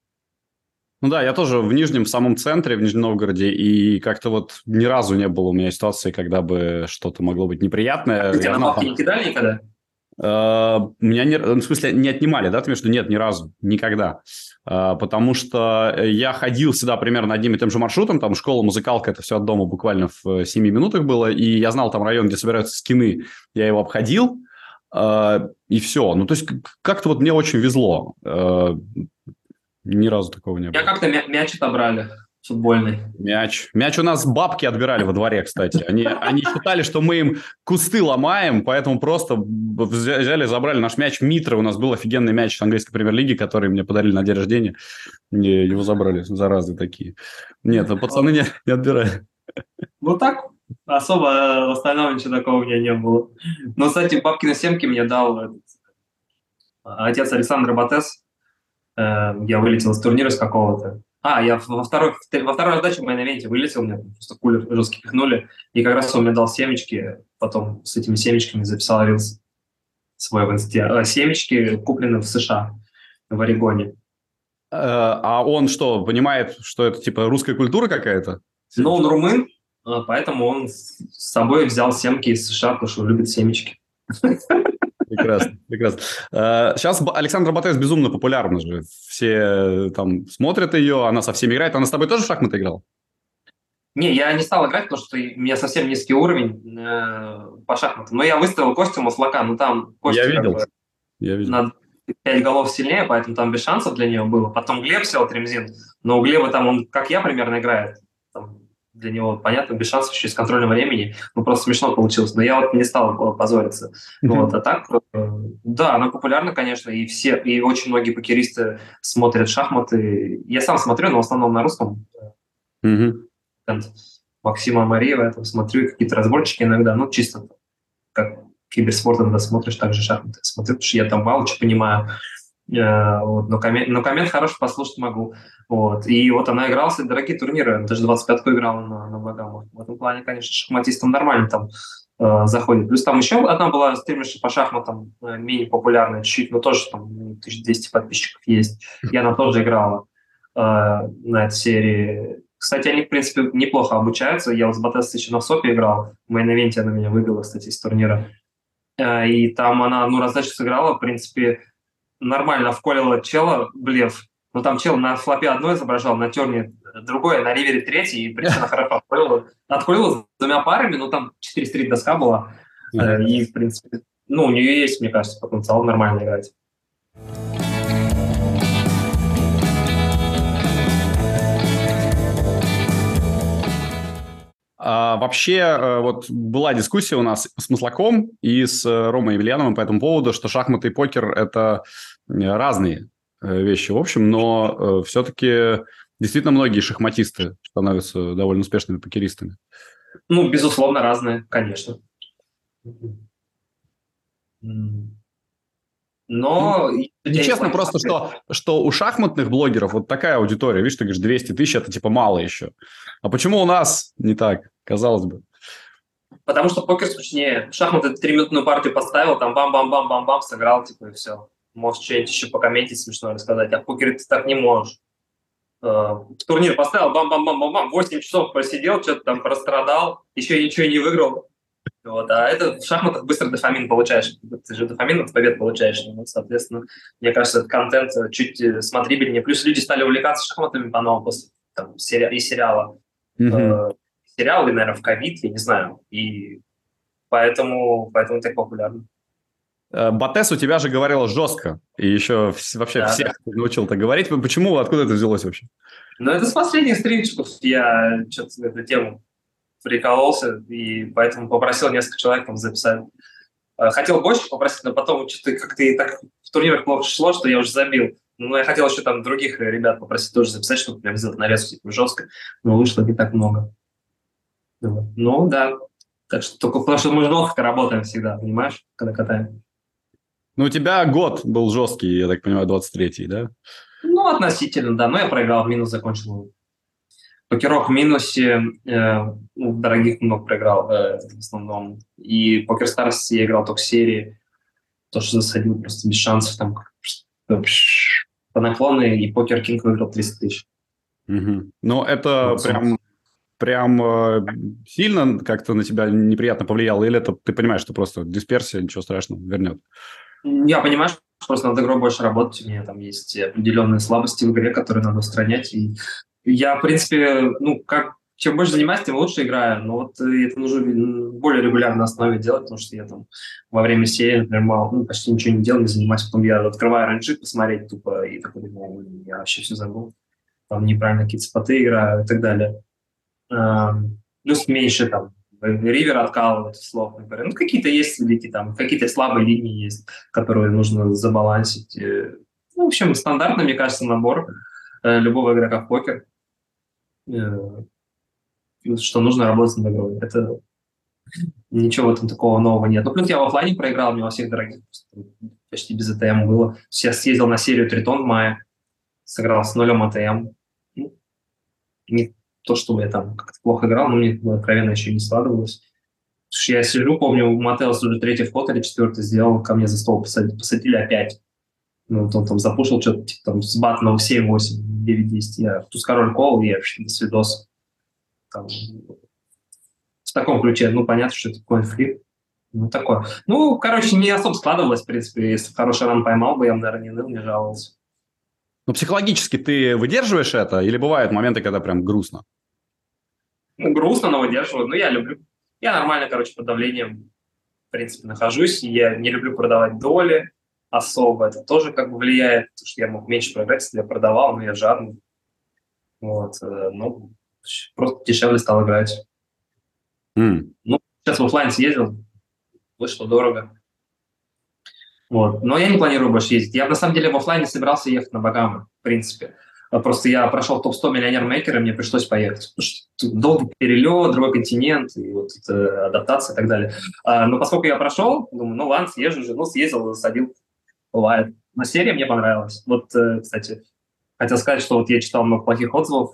[SPEAKER 2] Ну да, я тоже в Нижнем, в самом центре, в Нижнем Новгороде, и как-то вот ни разу не было у меня ситуации, когда бы что-то могло быть неприятное.
[SPEAKER 3] А тебя на бабки не кидали никогда?
[SPEAKER 2] Uh, меня не, ну, в смысле не отнимали, да, ты между нет, ни разу, никогда. Uh, потому что я ходил всегда примерно одним и тем же маршрутом, там школа, музыкалка, это все от дома буквально в 7 минутах было, и я знал там район, где собираются скины, я его обходил, и все. Ну, то есть как-то вот мне очень везло. Ни разу такого не было.
[SPEAKER 3] Я как-то мяч отобрали футбольный.
[SPEAKER 2] Мяч. Мяч у нас бабки отбирали во дворе, кстати. Они, они считали, что мы им кусты ломаем, поэтому просто взяли, забрали наш мяч. Митра у нас был офигенный мяч английской премьер-лиги, который мне подарили на день рождения. Мне его забрали, заразы такие. Нет, а пацаны не, не отбирали.
[SPEAKER 3] Ну так, особо в остальном ничего такого у меня не было. Но, кстати, бабки на семки мне дал этот, отец Александр Батес. Э, я вылетел из турнира с какого-то. А, я во второй, во второй раздаче в мейн вылетел, мне просто кулер жесткий пихнули, и как раз он мне дал семечки, потом с этими семечками записал рилс свой в инсте. А, семечки куплены в США, в Орегоне.
[SPEAKER 2] Э, а он что, понимает, что это типа русская культура какая-то?
[SPEAKER 3] Ну, он румын, а, поэтому он с собой взял семки из США, потому что он любит семечки.
[SPEAKER 2] Прекрасно, прекрасно. Сейчас э, Александра Батес безумно популярна же. Все э, там смотрят ее, она со всеми играет. Она с тобой тоже в шахматы играл?
[SPEAKER 3] Не, я не стал играть, потому что у меня совсем низкий уровень э, по шахматам. Но я выставил Костю Маслака, ну там
[SPEAKER 2] Костя я видел. Бы, я видел.
[SPEAKER 3] на 5 голов сильнее, поэтому там без шансов для нее было. Потом Глеб сел Тремзин, но у Глеба там, он, как я примерно играет, там, для него, понятно, без шансов еще с контролем времени. Ну, просто смешно получилось. Но я вот не стал позориться. Mm-hmm. Вот, а так, э, да, она популярна, конечно, и все, и очень многие покеристы смотрят шахматы. Я сам смотрю, но в основном на русском. Mm-hmm. Максима Мариева, я там смотрю какие-то разборчики иногда, ну, чисто как киберспорт, когда смотришь, также шахматы смотрю, потому что я там мало что понимаю. Э, вот, но, коммент, но коммент хороший послушать могу. Вот. И вот она играла в дорогие турниры, даже 25-ку играла на, на Багамах. В этом плане, конечно, шахматистам нормально там э, заходит. Плюс там еще одна была стримерша по шахматам, э, менее популярная чуть-чуть, но тоже там 1200 подписчиков есть. И она тоже играла э, на этой серии. Кстати, они, в принципе, неплохо обучаются. Я вот с Ботез-то еще на WSOP е играл. В main event е она меня выбила, кстати, из турнира. Э, и там она одну раздачу сыграла, в принципе, нормально вколила чела блеф. Ну, там чел на флопе одно изображал, на терне другое, на ривере третий, и причем хорошо отколила. Отколила двумя парами, ну, там 4 стрит доска была. Э, и, в принципе, ну, у нее есть, мне кажется, потенциал нормально играть.
[SPEAKER 2] А, вообще, э, вот была дискуссия у нас с Маслаком и с э, Ромой Емельяновым по этому поводу, что шахматы и покер – это разные э, вещи, в общем, но все-таки действительно многие шахматисты становятся довольно успешными покеристами.
[SPEAKER 3] Ну, безусловно, разные, конечно.
[SPEAKER 2] Но... Ну, честно, просто, что, что у шахматных блогеров вот такая аудитория, видишь, ты говоришь, 200 тысяч – это типа мало еще. А почему у нас не так, казалось бы?
[SPEAKER 3] Потому что покер скучнее. Шахматы три-минутную партию поставил, там бам-бам-бам-бам-бам, сыграл, типа, и все. Можешь что-нибудь еще покомментить смешно рассказать. А в покере ты так не можешь. Э, турнир поставил, бам-бам-бам-бам-бам, 8 часов просидел, что-то там прострадал, еще ничего не выиграл. Вот, а это в шахматах быстро дофамин получаешь. Ты же дофамин от побед получаешь. Ну, соответственно, мне кажется, этот контент чуть э, смотрибельнее. Плюс люди стали увлекаться шахматами по-новому после там, сери- и сериала. Mm-hmm. Э, сериал, или, наверное, в ковид, я не знаю. И поэтому, поэтому так популярно.
[SPEAKER 2] Э, Батес у тебя же говорил жестко, и еще вообще да, всех да. научил так говорить. Почему, откуда это взялось вообще?
[SPEAKER 3] Ну, это с последних стримчиков я что-то эту тему прикололся, и поэтому попросил несколько человек там записать. Э, хотел больше попросить, но потом что-то как-то и так в турнирах плохо шло, что я уже забил. Ну, я хотел еще там других ребят попросить тоже записать, чтобы прям сделать нарезку типа, жестко, но вышло не так много. Ну, да. Так что только потому что мы жестко работаем всегда, понимаешь, когда катаем.
[SPEAKER 2] Ну, у тебя год был жесткий, я так понимаю, 23-й, да?
[SPEAKER 3] Ну, относительно, да. Но я проиграл, минус закончил Покерок в минусе, э, ну, дорогих много проиграл э, в основном. И Покер Старс я играл только в серии. То, что засадил просто без шансов. Там по наклоны, и Покер Кинг выиграл 300 тысяч.
[SPEAKER 2] Угу. Ну, это вот, прям, прям э, сильно как-то на тебя неприятно повлияло? Или это ты понимаешь, что просто дисперсия, ничего страшного, вернет?
[SPEAKER 3] Я понимаю, что просто над игрой больше работать. У меня там есть определенные слабости в игре, которые надо устранять. И я, в принципе, ну, как чем больше занимаюсь, тем лучше играю. Но вот э, это нужно более регулярно основе делать, потому что я там во время серии, например, мало, ну, почти ничего не делал, не занимаюсь. Потом я открываю ранжи посмотреть тупо, и такой думаю, я вообще все забыл. Там неправильно какие-то споты играю и так далее. Плюс меньше там ривер откалывать слов, например. Ну, какие-то есть велики там, какие-то слабые линии есть, которые нужно забалансить. Э, ну, в общем, стандартный, мне кажется, набор э, любого игрока в покер. Э, что нужно работать над игрой. Это ничего в этом такого нового нет. Ну, плюс я в офлайне проиграл, мне во всех дорогих почти без АТМ было. Я съездил на серию Тритон в мае, сыграл с нулем АТМ. Ну, то, чтобы я там как-то плохо играл, но мне откровенно еще не складывалось. Я сижу, помню, Матеус уже третий вход или четвертый сделал, ко мне за стол посадили, посадили опять. Ну, вот он там запушил что-то, типа, там, с батного 7-8, 9-10. Я туз король кол, и вообще до свидос. Там, в таком ключе. Ну, понятно, что это коин-флип. Ну, такое. Ну, короче, не особо складывалось, в принципе. Если хороший ран поймал бы, я бы, наверное, не ныл, не жаловался.
[SPEAKER 2] Ну, психологически ты выдерживаешь это? Или бывают моменты, когда прям грустно?
[SPEAKER 3] Ну, грустно, но выдерживаю. Ну, я люблю. Я нормально, короче, под давлением, в принципе, нахожусь. Я не люблю продавать доли особо. Это тоже как бы влияет, потому что я мог меньше проиграть, если я продавал, но я жадный. Вот, э, ну, просто дешевле стал играть. Mm. Ну, сейчас в офлайн съездил, вышло дорого. Вот. Но я не планирую больше ездить. Я на самом деле в офлайне собирался ехать на Багамы, в принципе. А просто я прошел топ-100 миллионер мейкера, мне пришлось поехать. Долгий перелет, другой континент, и вот это, адаптация и так далее. А, но поскольку я прошел, думаю, ну ладно, съезжу уже. Ну, съездил, засадил. Бывает. Но серия мне понравилась. Вот, э, кстати, хотел сказать, что вот я читал много плохих отзывов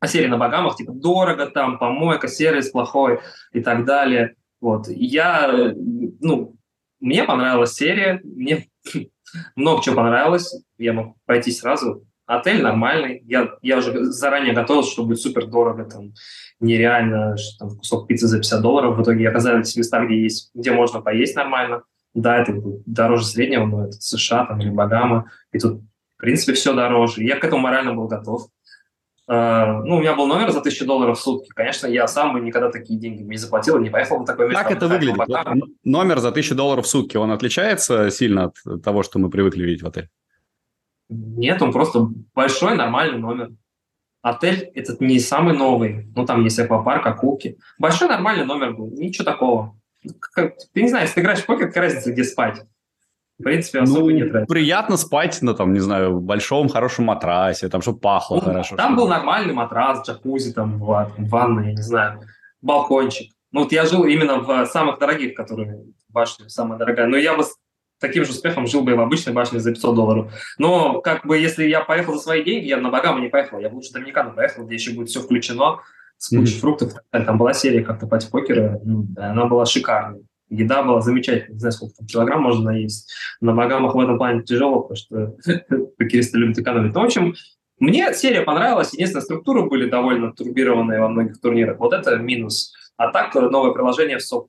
[SPEAKER 3] о серии на Багамах, типа дорого там, помойка, сервис плохой и так далее. Вот. Я, ну, мне понравилась серия, мне много чего понравилось, я мог пойти сразу. Отель нормальный, я, я уже заранее готовился, что будет супер дорого, там, нереально, что там кусок пиццы за 50 долларов. В итоге оказались места, где есть, где можно поесть нормально. Да, это дороже среднего, но это США там, или Багама, и тут, в принципе, все дороже. Я к этому морально был готов. Uh, ну, у меня был номер за тысячу долларов в сутки. Конечно, я сам бы никогда такие деньги не заплатил не поехал на такое место.
[SPEAKER 2] Как это выглядит? Вот номер за тысячу долларов в сутки, он отличается сильно от того, что мы привыкли видеть в отеле?
[SPEAKER 3] Нет, он просто большой, нормальный номер. Отель этот не самый новый. Ну, там есть аквапарк, акулки. Большой, нормальный номер был. Ничего такого. Как, ты не знаешь, если ты играешь в покер, какая разница, где спать? В принципе, особо ну, нет разницы.
[SPEAKER 2] Приятно спать на, там, не знаю, большом хорошем матрасе, там, чтобы пахло ну, хорошо.
[SPEAKER 3] Там был нормальный матрас, джакузи, там, ванна, я не знаю, балкончик. Ну, вот я жил именно в самых дорогих, которые башня самая дорогая. Но я бы с таким же успехом жил бы и в обычной башне за 500 долларов. Но, как бы, если я поехал за свои деньги, я на Багаму не поехал, я бы лучше Доминикану поехал, где еще будет все включено, с кучей mm-hmm. фруктов. Там была серия как-то пати покера, ну, она была шикарной. Еда была замечательная, не знаю, сколько там килограмм можно наесть. На Багамах в этом плане тяжело, потому что покеристы любят экономить. Ну, в общем, мне серия понравилась. Единственное, структуры были довольно турбированные во многих турнирах. Вот это минус. А так, новое приложение в СО+,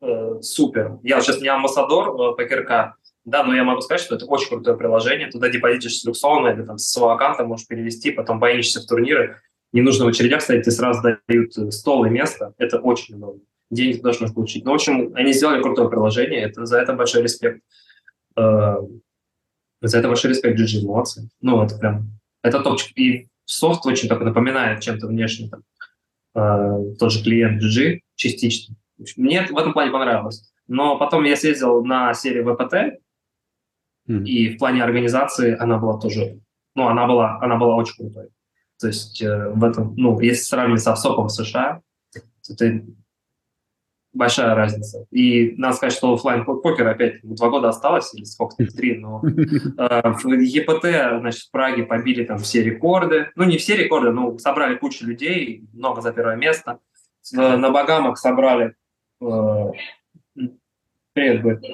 [SPEAKER 3] э, супер. Я сейчас не амбассадор э, ПКРК, да, но я могу сказать, что это очень крутое приложение. Туда депозитишь люксовно или там с своего аккаунта можешь перевести, потом боишься в турниры. Не нужно в очередях стоять, тебе сразу дают стол и место. Это очень удобно деньги ты должен получить. Ну, в общем, они сделали крутое приложение, это, за это большой респект. Э, за это большой респект GG, молодцы. Ну, это прям, это топчик. И софт очень только напоминает чем-то внешне. Там, э, тот же клиент GG частично. Мне в этом плане понравилось. Но потом я съездил на серию ВПТ, mm. и в плане организации она была тоже, ну, она была, она была очень крутой. То есть э, в этом, ну, если сравнивать с Авсопом в США, то ты большая разница. И надо сказать, что офлайн покер опять два года осталось, или сколько три, но э, в ЕПТ, значит, в Праге побили там все рекорды. Ну, не все рекорды, но собрали кучу людей, много за первое место. На Багамах собрали... Э, привет, будет.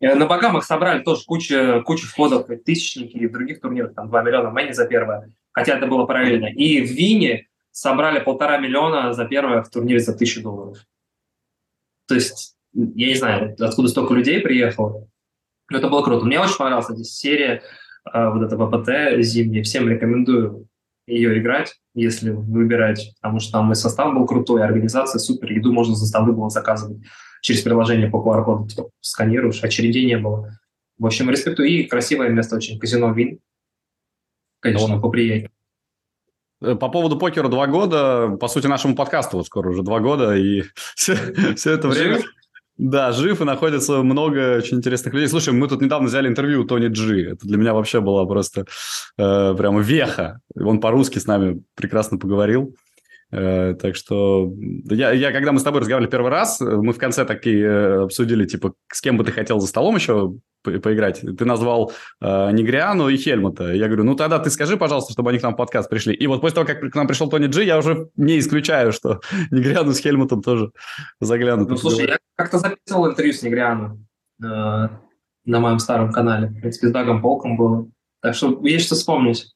[SPEAKER 3] Э, на Багамах собрали тоже кучу, кучу входов, тысячники и в других турнирах, там 2 миллиона мэни за первое, хотя это было параллельно. И в Вине собрали полтора миллиона за первое в турнире за тысячу долларов. То есть, я не знаю, откуда столько людей приехало, но это было круто. Мне очень понравилась эта серия, э, вот эта ППТ зимняя. Всем рекомендую ее играть, если выбирать, потому что там и состав был крутой, организация супер, еду можно за столы было заказывать через приложение по QR-коду, типа, сканируешь, очередей не было. В общем, респектую. И красивое место очень, казино Вин. Конечно, ну, поприятнее.
[SPEAKER 2] Э, по поводу покера два года, по сути, нашему подкасту вот скоро уже два года, и все, все это время... Жив? Да, жив и находится много очень интересных людей. Слушай, мы тут недавно взяли интервью у Тони Джи. Это для меня вообще была просто э, прямо веха. Он по-русски с нами прекрасно поговорил. Э, так что я, я, когда мы с тобой разговаривали первый раз, мы в конце такие э, обсудили, типа, с кем бы ты хотел за столом еще по поиграть. Ты назвал э, Негриану и Хельмута. Я говорю, ну тогда ты скажи, пожалуйста, чтобы они к нам в подкаст пришли. И вот после того, как к нам пришел Тони Джи, я уже не исключаю, что Негриану с Хельмутом тоже заглянут.
[SPEAKER 3] Ну, слушай, я как-то записывал интервью с Негриану э, на моем старом канале. В принципе, с Дагом Полком было. Так что есть что вспомнить.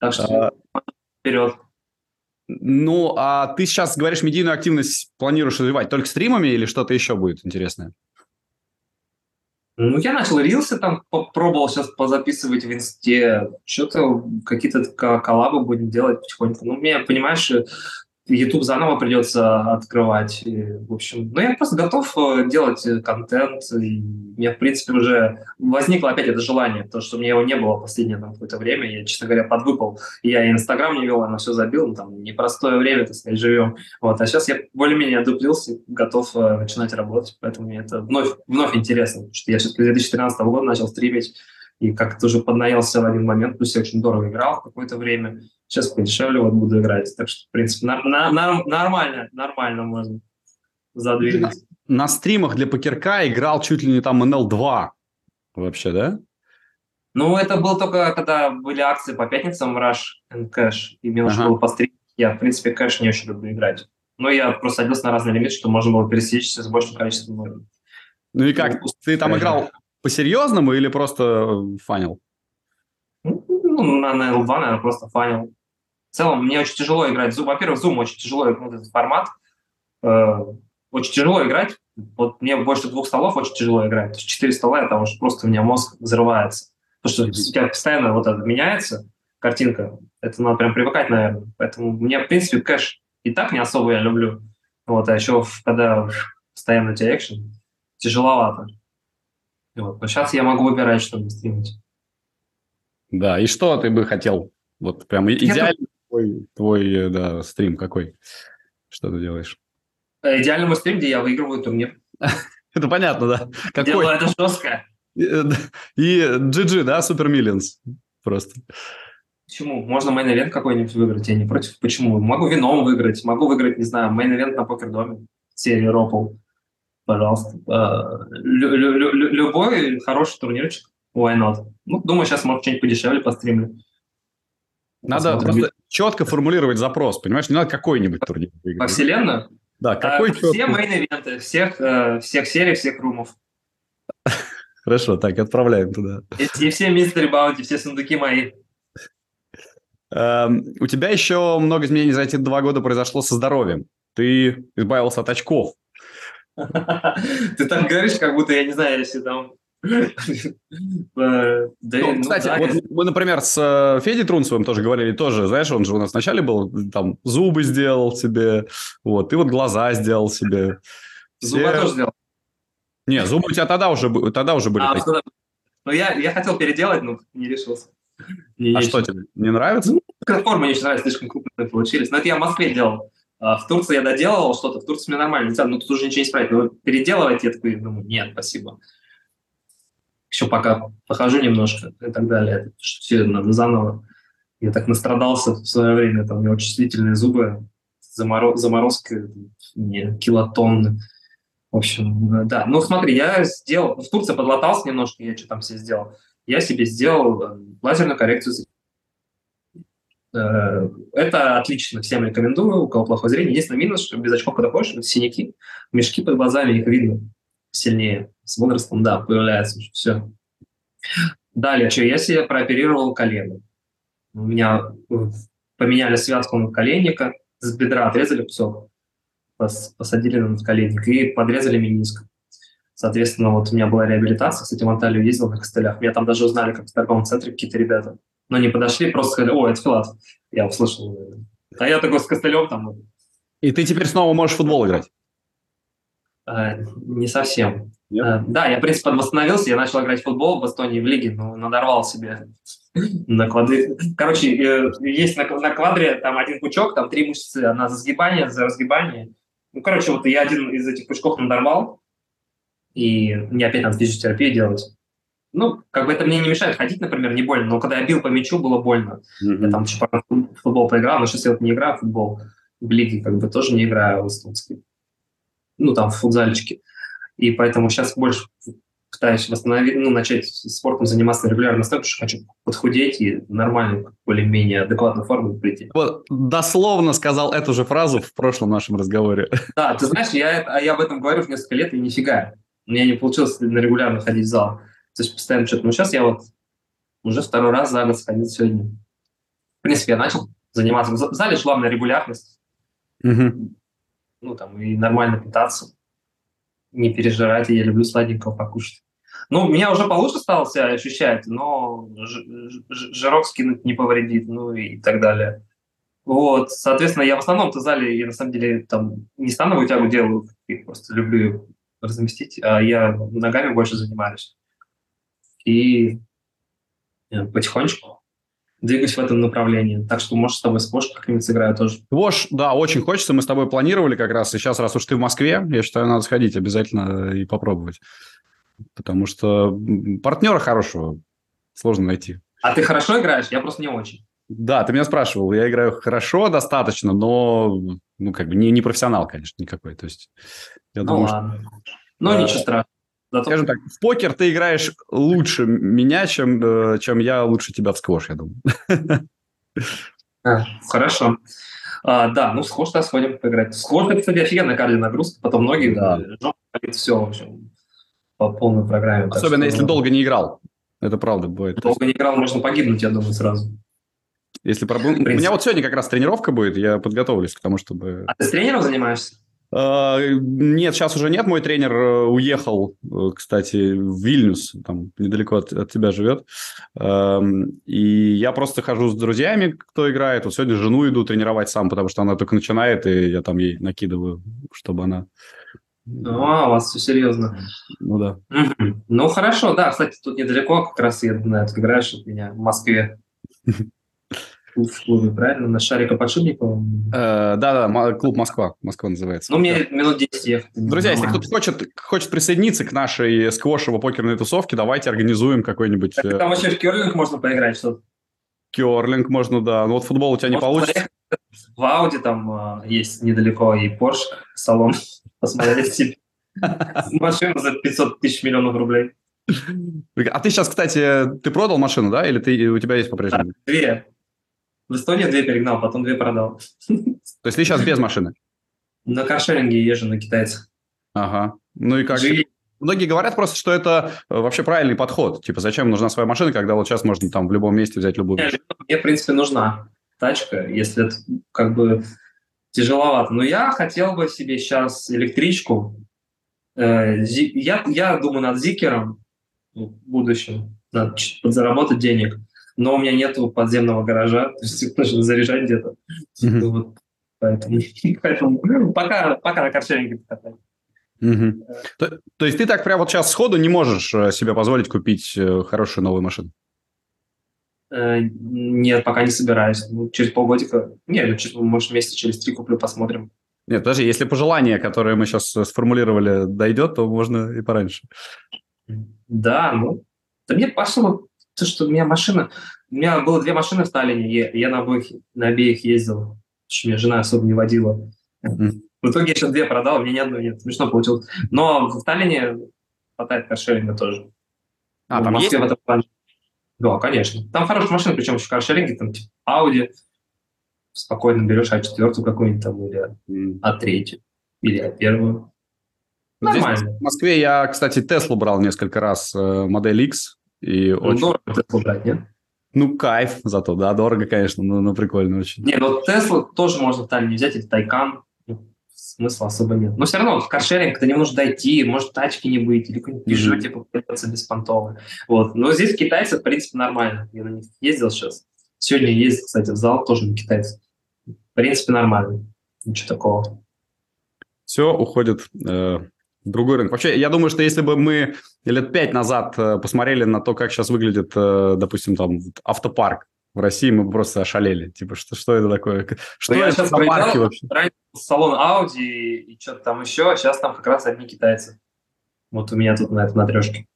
[SPEAKER 3] Так что а... вперед.
[SPEAKER 2] Ну, а ты сейчас говоришь, медийную активность планируешь развивать только стримами или что-то еще будет интересное?
[SPEAKER 3] Ну, я начал рилсы там, попробовал сейчас позаписывать в инсте. Что-то какие-то коллабы будем делать потихоньку. Ну, меня, понимаешь, YouTube заново придется открывать. И, в общем, ну, я просто готов э, делать э, контент. И у меня, в принципе, уже возникло опять это желание, потому что у меня его не было последнее там, какое-то время. Я, честно говоря, подвыпал. Я и Инстаграм не вел, на все забил. Ну, там непростое время, так сказать, живем. Вот. А сейчас я более-менее одуплился, готов э, начинать работать. Поэтому мне это вновь, вновь интересно, что я с 2013 года начал стримить и как-то уже поднаелся в один момент, плюс я очень дорого играл какое-то время. Сейчас подешевле вот буду играть. Так что, в принципе, на, на, на, нормально, нормально можно задвигаться.
[SPEAKER 2] На, на стримах для покерка играл чуть ли не там NL2 вообще, да?
[SPEAKER 3] Ну, это было только, когда были акции по пятницам Rush and Cash, и мне нужно ага. было постримить. Я, в принципе, кэш не очень люблю играть. Но я просто садился на разный лимит, что можно было пересечься с большим количеством...
[SPEAKER 2] Ну и как? Ну, ты там играл по-серьезному или просто э, фанил?
[SPEAKER 3] Ну, на, на L2, наверное, просто фанил. В целом, мне очень тяжело играть. Во-первых, Zoom очень тяжело, вот этот формат. Э, очень тяжело играть. Вот мне больше двух столов очень тяжело играть. То есть четыре стола, это уже просто у меня мозг взрывается. Потому что у тебя постоянно вот это меняется картинка. Это надо прям привыкать, наверное. Поэтому мне, в принципе, кэш и так не особо я люблю. Вот, а еще когда постоянно у тебя экшен, тяжеловато. Вот. Но сейчас я могу выбирать, чтобы стримить.
[SPEAKER 2] Да, и что ты бы хотел? Вот прям идеальный твой, твой да, стрим какой? Что ты делаешь?
[SPEAKER 3] Э, идеальный мой стрим, где я выигрываю турнир.
[SPEAKER 2] Это понятно, да.
[SPEAKER 3] Какой? Делаю это жестко.
[SPEAKER 2] Э, и GG, да, Super Millions просто.
[SPEAKER 3] Почему? Можно main event какой-нибудь выиграть, я не против. Почему? Могу вином выиграть, могу выиграть, не знаю, main event на ПокерДоме, серии Ропл. Пожалуйста. Э, любой хороший турнирчик, why not? Ну, думаю, сейчас, может, что-нибудь подешевле постримлю.
[SPEAKER 2] Надо просто четко формулировать запрос, понимаешь? Не надо какой-нибудь турнир.
[SPEAKER 3] По вселенную?
[SPEAKER 2] Да, какой а,
[SPEAKER 3] Все main event ы, всех, э, всех серий, всех room ов.
[SPEAKER 2] Хорошо, так, отправляем туда.
[SPEAKER 3] И, и все mystery bounty, все сундуки мои.
[SPEAKER 2] Эм, у тебя еще много изменений за эти два года произошло со здоровьем. Ты избавился от очков.
[SPEAKER 3] Ты так говоришь, как будто, я не знаю, если там
[SPEAKER 2] Э, ну, кстати, вот мы, например, с э, Федей Трунцевым тоже говорили, тоже, знаешь, он же у нас вначале был, там, зубы сделал себе, вот, ты вот глаза сделал себе.
[SPEAKER 3] Зубы тоже сделал?
[SPEAKER 2] Не, зубы у тебя тогда уже, тогда уже были. А,
[SPEAKER 3] ну, я, я хотел переделать, но не решился.
[SPEAKER 2] а что тебе, не нравится? Ну,
[SPEAKER 3] форма не очень нравится, слишком крупные получились. Но это я в Москве делал. А в Турции я доделал что-то, в Турции мне нормально, нельзя, ну тут уже ничего не исправить. Но переделывать я такой, думаю, нет, спасибо еще пока похожу немножко и так далее. Это все надо заново. Я так настрадался в свое время, там у меня очень чувствительные зубы, замороз, заморозка не, килотонны. В общем, да. Ну, смотри, я сделал, в Турции подлатался немножко, я что там себе сделал. Я себе сделал э, лазерную коррекцию э, это отлично, всем рекомендую, у кого плохое зрение. Единственный минус, что без очков, когда ходишь, синяки, мешки под глазами, их видно сильнее. С возрастом, да, появляется уже все. Далее, что я себе прооперировал колено. У меня поменяли связку надколенника, с бедра отрезали кусок, посадили на надколенник и подрезали мениск. Соответственно, вот у меня была реабилитация, кстати, в Анталию ездил на костылях. Меня там даже узнали, как в торговом центре какие-то ребята. Но не подошли, просто сказали, о, это Филат. Я услышал. А я такой с костылем там.
[SPEAKER 2] И ты теперь снова можешь в футбол играть?
[SPEAKER 3] Э, не совсем. Нет? Э, да, я, в принципе, восстановился, я начал играть в футбол в Эстонии в лиге, но надорвал себе на квадре. Короче, э, есть на, на квадре там один пучок, там три мышцы, одна за сгибание, за разгибание. Ну, короче, вот я один из этих пучков надорвал, и мне опять надо физиотерапию делать. Ну, как бы это мне не мешает ходить, например, не больно, но когда я бил по мячу, было больно. Mm-hmm. Я там в футбол поиграл, но сейчас я вот не играю в футбол в лиге, как бы тоже не играю в эстонский ну, там, в футзальчике. И поэтому сейчас больше пытаюсь восстановить, ну, начать спортом заниматься регулярно настолько, что хочу подхудеть и нормально, более-менее адекватную форму прийти.
[SPEAKER 2] Вот дословно сказал эту же фразу в прошлом нашем разговоре.
[SPEAKER 3] Да, ты знаешь, я, а я об этом говорю уже несколько лет, и нифига. У меня не получилось на регулярно ходить в зал. То есть постоянно что-то. Но сейчас я вот уже второй раз за год сходил сегодня. В принципе, я начал заниматься. В зале главная регулярность. Угу ну, там, и нормально питаться, не пережирать, я люблю сладенького покушать. Ну, меня уже получше стало себя ощущать, но жирок скинуть не повредит, ну и так далее. Вот, соответственно, я в основном-то зале, я на самом деле там не становую тягу делаю, просто люблю разместить, а я ногами больше занимаюсь. И э, потихонечку двигаюсь в этом направлении. Так что, может, с тобой сквош как-нибудь сыграю тоже.
[SPEAKER 2] Сквош, да, очень хочется. Мы с тобой планировали как раз. И сейчас, раз уж ты в Москве, я считаю, надо сходить обязательно и попробовать. Потому что партнера хорошего сложно найти.
[SPEAKER 3] А ты хорошо играешь? Я просто не очень.
[SPEAKER 2] Да, ты меня спрашивал. Я играю хорошо достаточно, но ну, как бы не, не профессионал, конечно, никакой. То есть,
[SPEAKER 3] я ну, думаю, ладно. Что... Ну, ничего страшного.
[SPEAKER 2] Зато... Скажем так, в покер ты играешь лучше меня, чем, э, чем я лучше тебя в сквош, я думаю.
[SPEAKER 3] А, хорошо. А, да, ну, сквош тогда сходим поиграть. Сквош, это, кстати, офигенная кардионагрузка. Потом многие да. все, в общем, по полной программе.
[SPEAKER 2] Особенно, если долго не играл. Это правда бывает.
[SPEAKER 3] Долго не играл, можно погибнуть, я думаю, сразу.
[SPEAKER 2] Если пробу... У меня вот сегодня как раз тренировка будет, я подготовлюсь к тому, чтобы...
[SPEAKER 3] А ты с тренером занимаешься?
[SPEAKER 2] А, нет, сейчас уже нет. Мой тренер э, уехал, э, кстати, в Вильнюс, там недалеко от, от тебя живет. И я просто хожу с друзьями, кто играет. Вот сегодня жену иду тренировать сам, потому что она только начинает, и я там ей накидываю, чтобы она...
[SPEAKER 3] А, у вас все серьезно.
[SPEAKER 2] Ну да.
[SPEAKER 3] Ну хорошо, да. Кстати, тут недалеко как раз я на это играешь от меня в Москве. в клубе, правильно? На Шарика Подшипникова?
[SPEAKER 2] Э, да-да, клуб Москва. Москва называется.
[SPEAKER 3] Ну, мне минут 10 ехать.
[SPEAKER 2] Друзья, если кто-то хочет, хочет присоединиться к нашей сквошево-покерной тусовке, давайте организуем какой-нибудь...
[SPEAKER 3] Так, там вообще в керлинг можно поиграть что-то.
[SPEAKER 2] Керлинг можно, да. Ну вот футбол у тебя не получится.
[SPEAKER 3] В Ауди там а, есть недалеко и Porsche салон. Посмотреть машину за 500 тысяч миллионов рублей.
[SPEAKER 2] А ты сейчас, кстати, ты продал машину, да? Или ты, у тебя есть по-прежнему?
[SPEAKER 3] Две. В Эстонии две перегнал, потом две продал. То
[SPEAKER 2] есть ты сейчас без машины?
[SPEAKER 3] На каршеринге езжу на китайцах.
[SPEAKER 2] Ага. Ну и как? Жили. Многие говорят просто, что это э, вообще правильный подход. Типа, зачем нужна своя машина, когда вот сейчас можно там в любом месте взять любую
[SPEAKER 3] машину? Мне, в принципе, нужна тачка, если это как бы тяжеловато. Но я хотел бы себе сейчас электричку. Э, я, я думаю над Зикером в будущем. Надо подзаработать денег но у меня нету подземного гаража, то есть нужно заряжать где-то. Mm-hmm. Вот, поэтому, поэтому ну, пока, пока на каршеринге катаюсь.
[SPEAKER 2] Угу. То, то есть ты так прямо вот сейчас сходу не можешь э, себе позволить купить э, хорошую новую машину?
[SPEAKER 3] Э, нет, пока не собираюсь. Ну, через полгодика, нет, ну, может, месяца через три куплю, посмотрим.
[SPEAKER 2] Нет, подожди, если пожелание, которое мы сейчас сформулировали, дойдет, то можно и пораньше.
[SPEAKER 3] Да, ну, да мне пошло то, что у меня машина... У меня было две машины в Сталине, и я на обоих, на обеих ездил, что меня жена особо не водила. Mm-hmm. В итоге я сейчас две продал, у меня ни одной нет. Смешно получилось. Но в Сталине хватает каршеринга тоже.
[SPEAKER 2] А, там Москве есть? в этом плане.
[SPEAKER 3] Да, конечно. Там хорошие машины, причем в каршеринге, там типа Audi, спокойно берешь А4 какую-нибудь там, или mm. А3, или А1.
[SPEAKER 2] Нормально. Здесь, в Москве я, кстати, Теслу брал несколько раз, э, модель X, и ну, очень...
[SPEAKER 3] Дорого брать, нет?
[SPEAKER 2] Ну, кайф зато, да, дорого, конечно, но, но прикольно очень.
[SPEAKER 3] Не, ну Теслу тоже можно в Таллине взять, или Тайкан, смысла особо нет. Но все равно в каршеринг ты не можешь дойти, может тачки не быть, или какой-нибудь Peugeot, mm-hmm. типа, придется беспонтовый. Вот. Но здесь китайцы, в принципе, нормально. Я на них ездил сейчас. Сегодня ездил, кстати, в зал тоже на китайцев. В принципе, нормально. Ничего такого.
[SPEAKER 2] Все уходит э, другой рынок. Вообще, я думаю, что если бы мы лет пять назад э, посмотрели на то, как сейчас выглядит, э, допустим, там автопарк в России, мы бы просто ошалели. Типа, что, что это такое? Что
[SPEAKER 3] ну, это сейчас автопарки вообще? салон Audi и что-то там еще, а сейчас там как раз одни китайцы. Вот у меня тут на этом на трешке.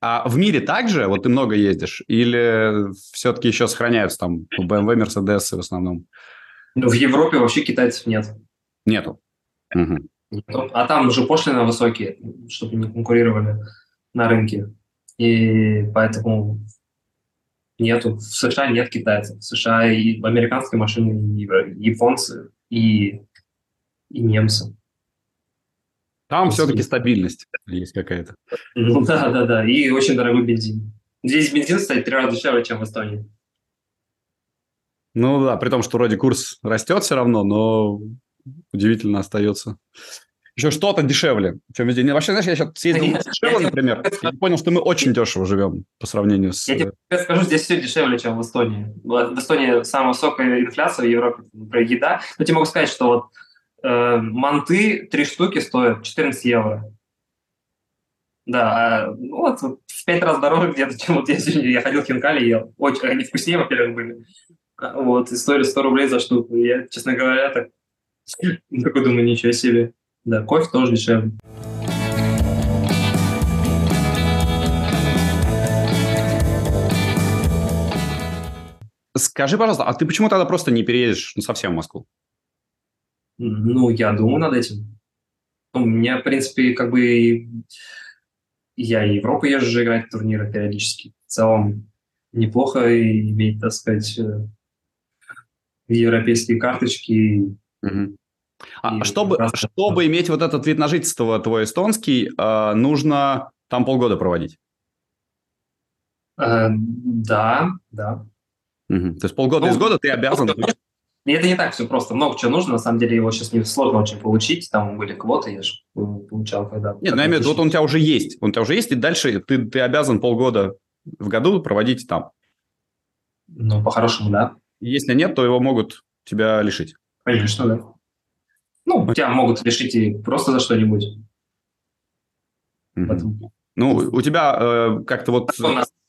[SPEAKER 2] А в мире также, вот ты много ездишь, или все-таки еще сохраняются там BMW, Mercedes в основном?
[SPEAKER 3] Ну, в Европе вообще китайцев нет.
[SPEAKER 2] Нету. Угу.
[SPEAKER 3] А там уже пошлины высокие, чтобы не конкурировали на рынке. И поэтому нету. В США нет китайцев. В США и американские машины, и японцы, и, и немцы.
[SPEAKER 2] Там все-таки стабильность есть какая-то.
[SPEAKER 3] Ну да, да, да. И очень дорогой бензин. Здесь бензин стоит три раза дешевле, чем в Эстонии.
[SPEAKER 2] Ну да, при том, что вроде курс растет все равно, но удивительно остается еще что-то дешевле, чем везде. Вообще, знаешь, я сейчас съездил в Шева, например, и понял, что мы очень дешево живем по сравнению с...
[SPEAKER 3] Я тебе скажу, здесь все дешевле, чем в Эстонии. В Эстонии самая высокая инфляция в Европе, например, еда. Но тебе могу сказать, что вот э, манты, три штуки стоят 14 евро. Да, а, ну, вот в пять раз дороже где-то, чем вот я сегодня, я ходил в хинкали и ел. Очень, они вкуснее, во-первых, были. А, вот, и стоили 100 рублей за штуку. Я, честно говоря, так такой думаю, ничего себе. Да, кофе тоже дешевле.
[SPEAKER 2] Скажи, пожалуйста, а ты почему тогда просто не переедешь ну, совсем в Москву?
[SPEAKER 3] Ну, я думаю над этим. Ну, у меня, в принципе, как бы... Я и в Европу езжу играть в турниры периодически. В целом неплохо иметь, так сказать, э, европейские карточки.
[SPEAKER 2] Угу. А, чтобы, чтобы иметь вот этот вид на жительство твой эстонский, э, нужно там полгода проводить?
[SPEAKER 3] Э, да, да.
[SPEAKER 2] Угу. То есть полгода ну, из года ты обязан...
[SPEAKER 3] Это не так все просто. Много чего нужно. На самом деле его сейчас не сложно очень получить. Там были квоты, я же получал когда...
[SPEAKER 2] Нет, ну я имею в виду, вот он у тебя уже есть. Он у тебя уже есть, и дальше ты, ты обязан полгода в году проводить там.
[SPEAKER 3] Ну, по-хорошему, да.
[SPEAKER 2] Если нет, то его могут тебя лишить.
[SPEAKER 3] Конечно, да. Ну, тебя могут лишить и просто за что-нибудь.
[SPEAKER 2] Mm-hmm. Ну, у тебя э, как-то вот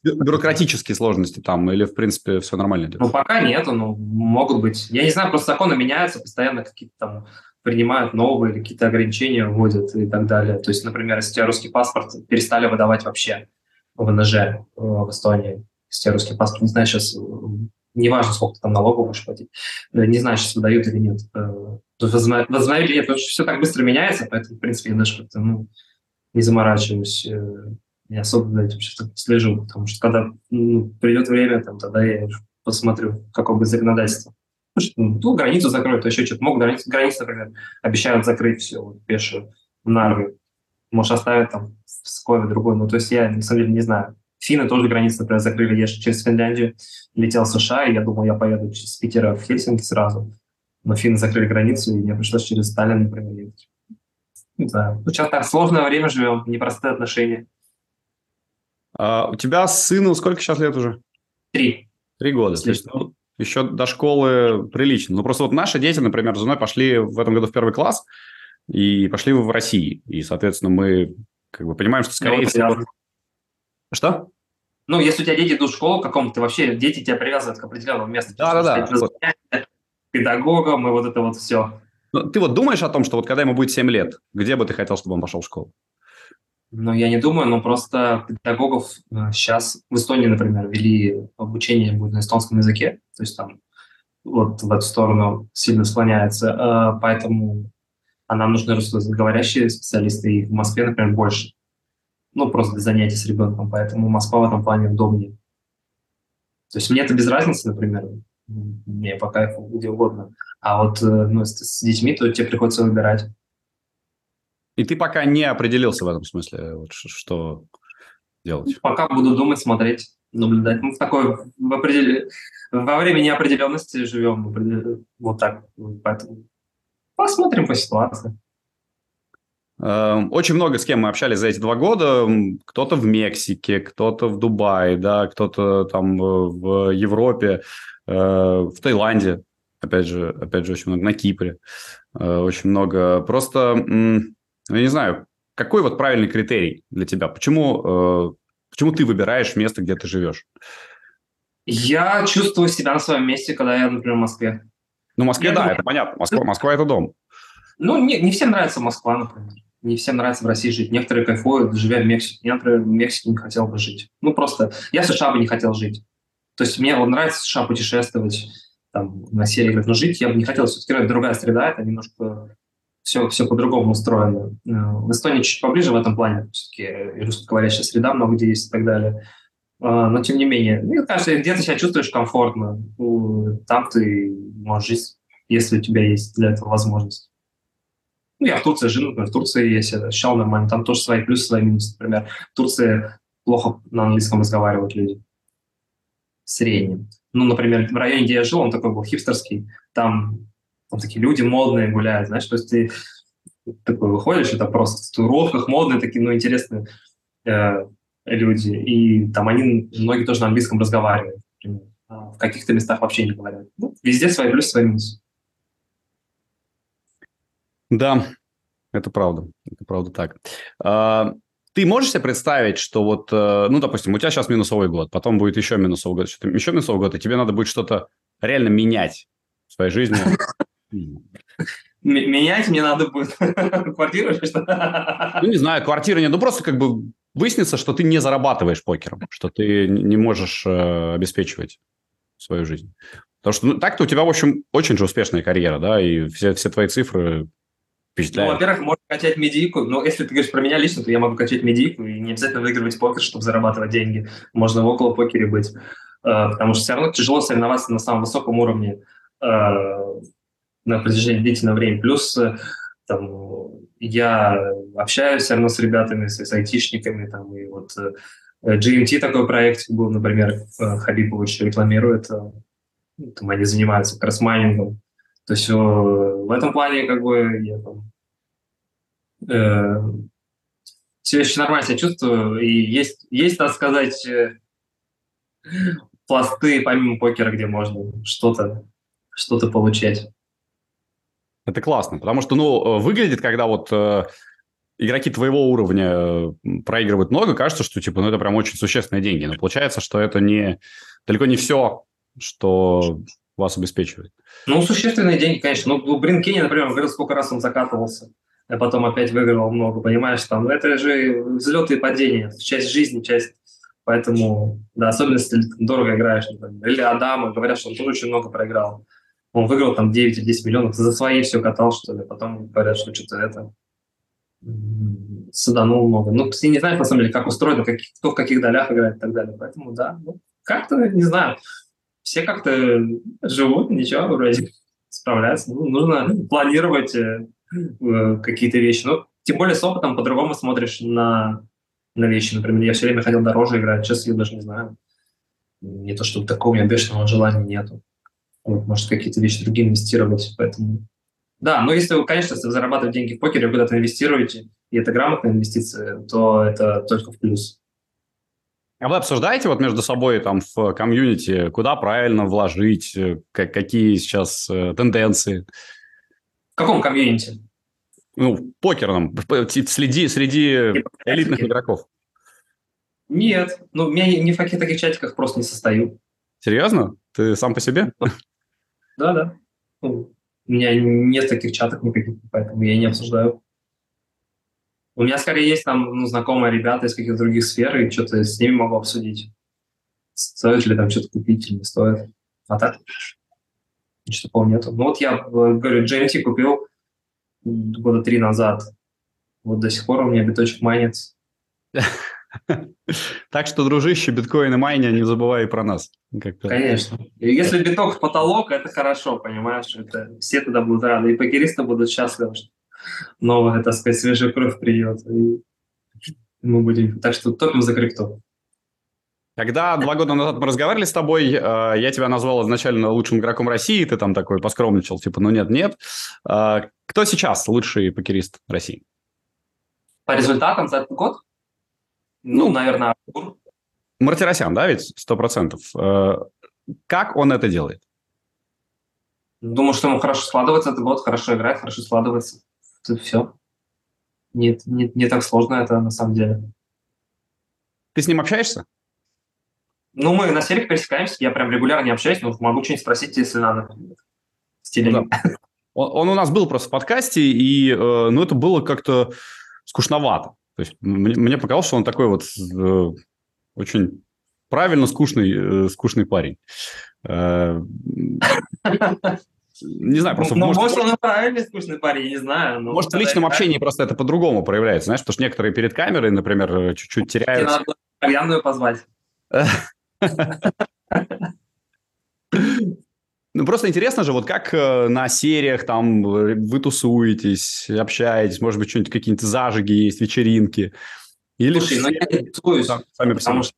[SPEAKER 2] бюрократические сложности там, или, в принципе, все нормально идет?
[SPEAKER 3] Ну, пока нет, но могут быть. Я не знаю, просто законы меняются, постоянно какие-то там принимают новые, какие-то ограничения вводят и так далее. То есть, например, если у тебя русский паспорт перестали выдавать вообще в ВНЖ э, в Эстонии, если у тебя русский паспорт, не знаю сейчас, неважно, сколько ты там налогов будешь платить, э, не знаю, сейчас выдают или нет. Есть возобновили нет, потому что все так быстро меняется, поэтому, в принципе, я даже как-то ну, не заморачиваюсь, э, не особо за этим сейчас слежу, потому что когда ну, придет время, там, тогда я посмотрю, какое будет законодательство. Ну, ну, границу закроют, то еще что-то. Могут границу, границу, например, обещают закрыть все, вот, пешую, в Нарве. Может, оставят там кое другой. Ну, то есть я, на самом деле, не знаю. Финны тоже границу, например, закрыли. Я через Финляндию летел в США, и я думал, я поеду через Питера в Хельсинки сразу но финны закрыли границу, и мне пришлось через Сталин, например, ехать. Не знаю. Ну, сейчас так, сложное время живем, непростые отношения.
[SPEAKER 2] А, у тебя сыну сколько сейчас лет уже?
[SPEAKER 3] Три.
[SPEAKER 2] Три года. То есть, ну, еще до школы прилично. Ну, просто вот наши дети, например, с женой пошли в этом году в первый класс и пошли в России. И, соответственно, мы как бы понимаем, что, скорее ну, всего... Что?
[SPEAKER 3] Ну, если у тебя дети идут в школу каком-то, вообще дети тебя привязывают к определенному месту.
[SPEAKER 2] Да-да-да
[SPEAKER 3] педагогом и вот это вот все.
[SPEAKER 2] Ну, ты вот думаешь о том, что вот когда ему будет 7 лет, где бы ты хотел, чтобы он пошел в школу?
[SPEAKER 3] Ну, я не думаю, но просто педагогов сейчас э, в Эстонии, например, вели обучение будет на эстонском языке, то есть там вот в эту сторону сильно склоняется, э, поэтому а нам нужны русскоговорящие специалисты, и в Москве, например, больше. Ну, просто для занятий с ребенком, поэтому Москва в этом плане удобнее. То есть мне это без разницы, например, мне по кайфу, где угодно. А вот э, ну, с, с детьми, то тебе приходится выбирать.
[SPEAKER 2] И ты пока не определился в этом смысле, вот, что делать?
[SPEAKER 3] Пока буду думать, смотреть, наблюдать. Мы в такой в определ... во время неопределенности живем, вот так, поэтому посмотрим по ситуации.
[SPEAKER 2] Эм, очень много с кем мы общались за эти два года. Кто-то в Мексике, кто-то в Дубае, да, кто-то там в Европе. Э, в Таиланде, опять же, опять же, очень много, на Кипре, э, очень много. Просто, я не знаю, какой вот правильный критерий для тебя? Почему, э, почему ты выбираешь место, где ты живешь?
[SPEAKER 3] Я чувствую себя на своем месте, когда я, например, в Москве.
[SPEAKER 2] Ну, в Москве, я да, думаю, это понятно. Москва, Москва – это дом.
[SPEAKER 3] Ну, не, не всем нравится Москва, например. Не всем нравится в России жить. Некоторые кайфуют, живя в Мексике. Я, например, в Мексике не хотел бы жить. Ну, просто я в США бы не хотел жить. То есть мне вот нравится в США путешествовать, там, на серии играть, но жить я бы не хотел. Все-таки это другая среда, это немножко все, все по-другому устроено. Э, в Эстонии чуть поближе в этом плане, все-таки русскоговорящая среда много где есть и так далее. Э, но тем не менее, мне кажется, где ты себя чувствуешь комфортно, там ты можешь жить, если у тебя есть для этого возможность. Ну, я в Турции жил, например, в Турции я себя ощущал нормально, там тоже свои плюсы, свои минусы. Например, в Турции плохо на английском разговаривают люди в среднем. Ну, например, в районе, где я жил, он такой был хипстерский, там, там такие люди модные гуляют, знаешь, то есть ты такой выходишь, это просто в татуировках, модные такие, ну, интересные э, люди. И там они, многие тоже на английском разговаривают. Например. А в каких-то местах вообще не говорят. Ну, везде свои плюсы, свои минусы.
[SPEAKER 2] Да, это правда. Это правда так. А, ты можешь себе представить, что вот, э, ну, допустим, у тебя сейчас минусовой год, потом будет еще минусовый год, что-то еще минусовый год, и тебе надо будет что-то реально менять в своей жизни.
[SPEAKER 3] Менять мне надо будет квартиру или что?
[SPEAKER 2] Ну, не знаю, квартира нет. Ну, просто как бы выяснится, что ты не зарабатываешь покером, что ты не можешь э, обеспечивать свою жизнь. Потому что ну, так-то у тебя, в общем, очень же успешная карьера, да, и все, все твои цифры впечатляют.
[SPEAKER 3] Ну, во-первых, можно качать медийку. Но если ты говоришь про меня лично, то я могу качать медийку, и не обязательно выигрывать покер, чтобы зарабатывать деньги. Можно в около покере быть. Э, потому что все равно тяжело соревноваться на самом высоком уровне э, на протяжении длительного времени. Плюс э, там, я общаюсь все равно с ребятами, с, с айтишниками, там, и вот GMT такой проект был, например, Хабибович рекламирует, там они занимаются кросс-майнингом, то есть в этом плане как бы я там э, все еще нормально себя чувствую, и есть, есть, так сказать, э, пласты помимо покера, где можно что-то что получать.
[SPEAKER 2] Это классно, потому что, ну, выглядит, когда вот э, игроки твоего уровня э, проигрывают много, кажется, что, типа, ну, это прям очень существенные деньги. Но получается, что это не далеко не все, что вас обеспечивает.
[SPEAKER 3] Ну, существенные деньги, конечно. Ну, блин, Кенни, например, говорил, сколько раз он закатывался, а потом опять выигрывал много, понимаешь, там, ну, это же взлеты и падения, часть жизни, часть Поэтому, да, особенно если ты дорого играешь, например. Или Адама, говорят, что он тоже очень много проиграл. Он выиграл там 9-10 миллионов, за свои все катал, что ли. Потом говорят, что что-то это саданул много. Ну, ты не знаешь, на самом деле, как устроено, как, кто в каких долях играет и так далее. Поэтому, да, ну, как-то, не знаю, все как-то живут, ничего, вроде справляются. Ну, нужно планировать э, э, какие-то вещи. Ну, тем более с опытом по-другому смотришь на, на вещи. Например, я все время хотел дороже играть, сейчас я даже не знаю. Не то, что такого у меня бешеного желания нету. Вот, может, какие-то вещи другие инвестировать, поэтому... Да, но если вы, конечно, если вы зарабатываете деньги в покере, куда-то инвестируете, и это грамотная инвестиция, то это только в плюс.
[SPEAKER 2] А вы обсуждаете вот между собой там в комьюнити, куда правильно вложить, э, как, какие сейчас э, тенденции?
[SPEAKER 3] В каком комьюнити?
[SPEAKER 2] Ну, покерном, среди, среди элитных игроков.
[SPEAKER 3] Нет, ну, я ни в каких таких чатиках просто не состою.
[SPEAKER 2] Серьезно? Ты сам по себе?
[SPEAKER 3] Да, да. Ну, у меня нет таких чатов никаких, поэтому я не обсуждаю. У меня скорее есть там ну, знакомые ребята из каких-то других сфер, и что-то с ними могу обсудить. Стоит ли там что-то купить или не стоит. А так ничего такого нету. Ну вот я, говорю, GMT купил года три назад. Вот до сих пор у меня биточек майнится.
[SPEAKER 2] Так что, дружище, биткоин и майня, не забывай про нас.
[SPEAKER 3] Конечно. Если биток в потолок, это хорошо, понимаешь? Это все туда будут рады. И покеристы будут счастливы, что новая, так сказать, свежая кровь придет. И мы будем... Так что топим за крипту.
[SPEAKER 2] Когда два года назад мы разговаривали с тобой, э, я тебя назвал изначально лучшим игроком России, ты там такой поскромничал, типа, ну нет-нет. Э, кто сейчас лучший покерист России?
[SPEAKER 3] По результатам за этот год? Ну, ну наверное, Артур.
[SPEAKER 2] Мартиросян, да, ведь сто процентов. Э, как он это делает?
[SPEAKER 3] Думаю, что ему хорошо складывается этот год, хорошо играет, хорошо складывается все. Не, не, не так сложно это на самом деле.
[SPEAKER 2] Ты с ним общаешься?
[SPEAKER 3] Ну, мы на сериях пересекаемся, я прям регулярно не общаюсь, но могу что-нибудь спросить, если надо.
[SPEAKER 2] Ну, да. он, он у нас был просто в подкасте, и э, ну, это было как-то скучновато. То есть мне, мне показалось, что он такой вот э, очень правильно скучный, э, скучный парень. Не знаю, просто...
[SPEAKER 3] Ну, может, может, он правильный скучный парень, не знаю.
[SPEAKER 2] Но может, в личном это... общении просто это по-другому проявляется, знаешь, потому что некоторые перед камерой, например, чуть-чуть теряются. Тебе
[SPEAKER 3] надо Янную позвать.
[SPEAKER 2] Ну, просто интересно же, вот как э, на сериях там вы тусуетесь, общаетесь, может быть, что-нибудь, какие-нибудь зажиги есть, вечеринки.
[SPEAKER 3] Или Слушай, ну я не тусуюсь, потому что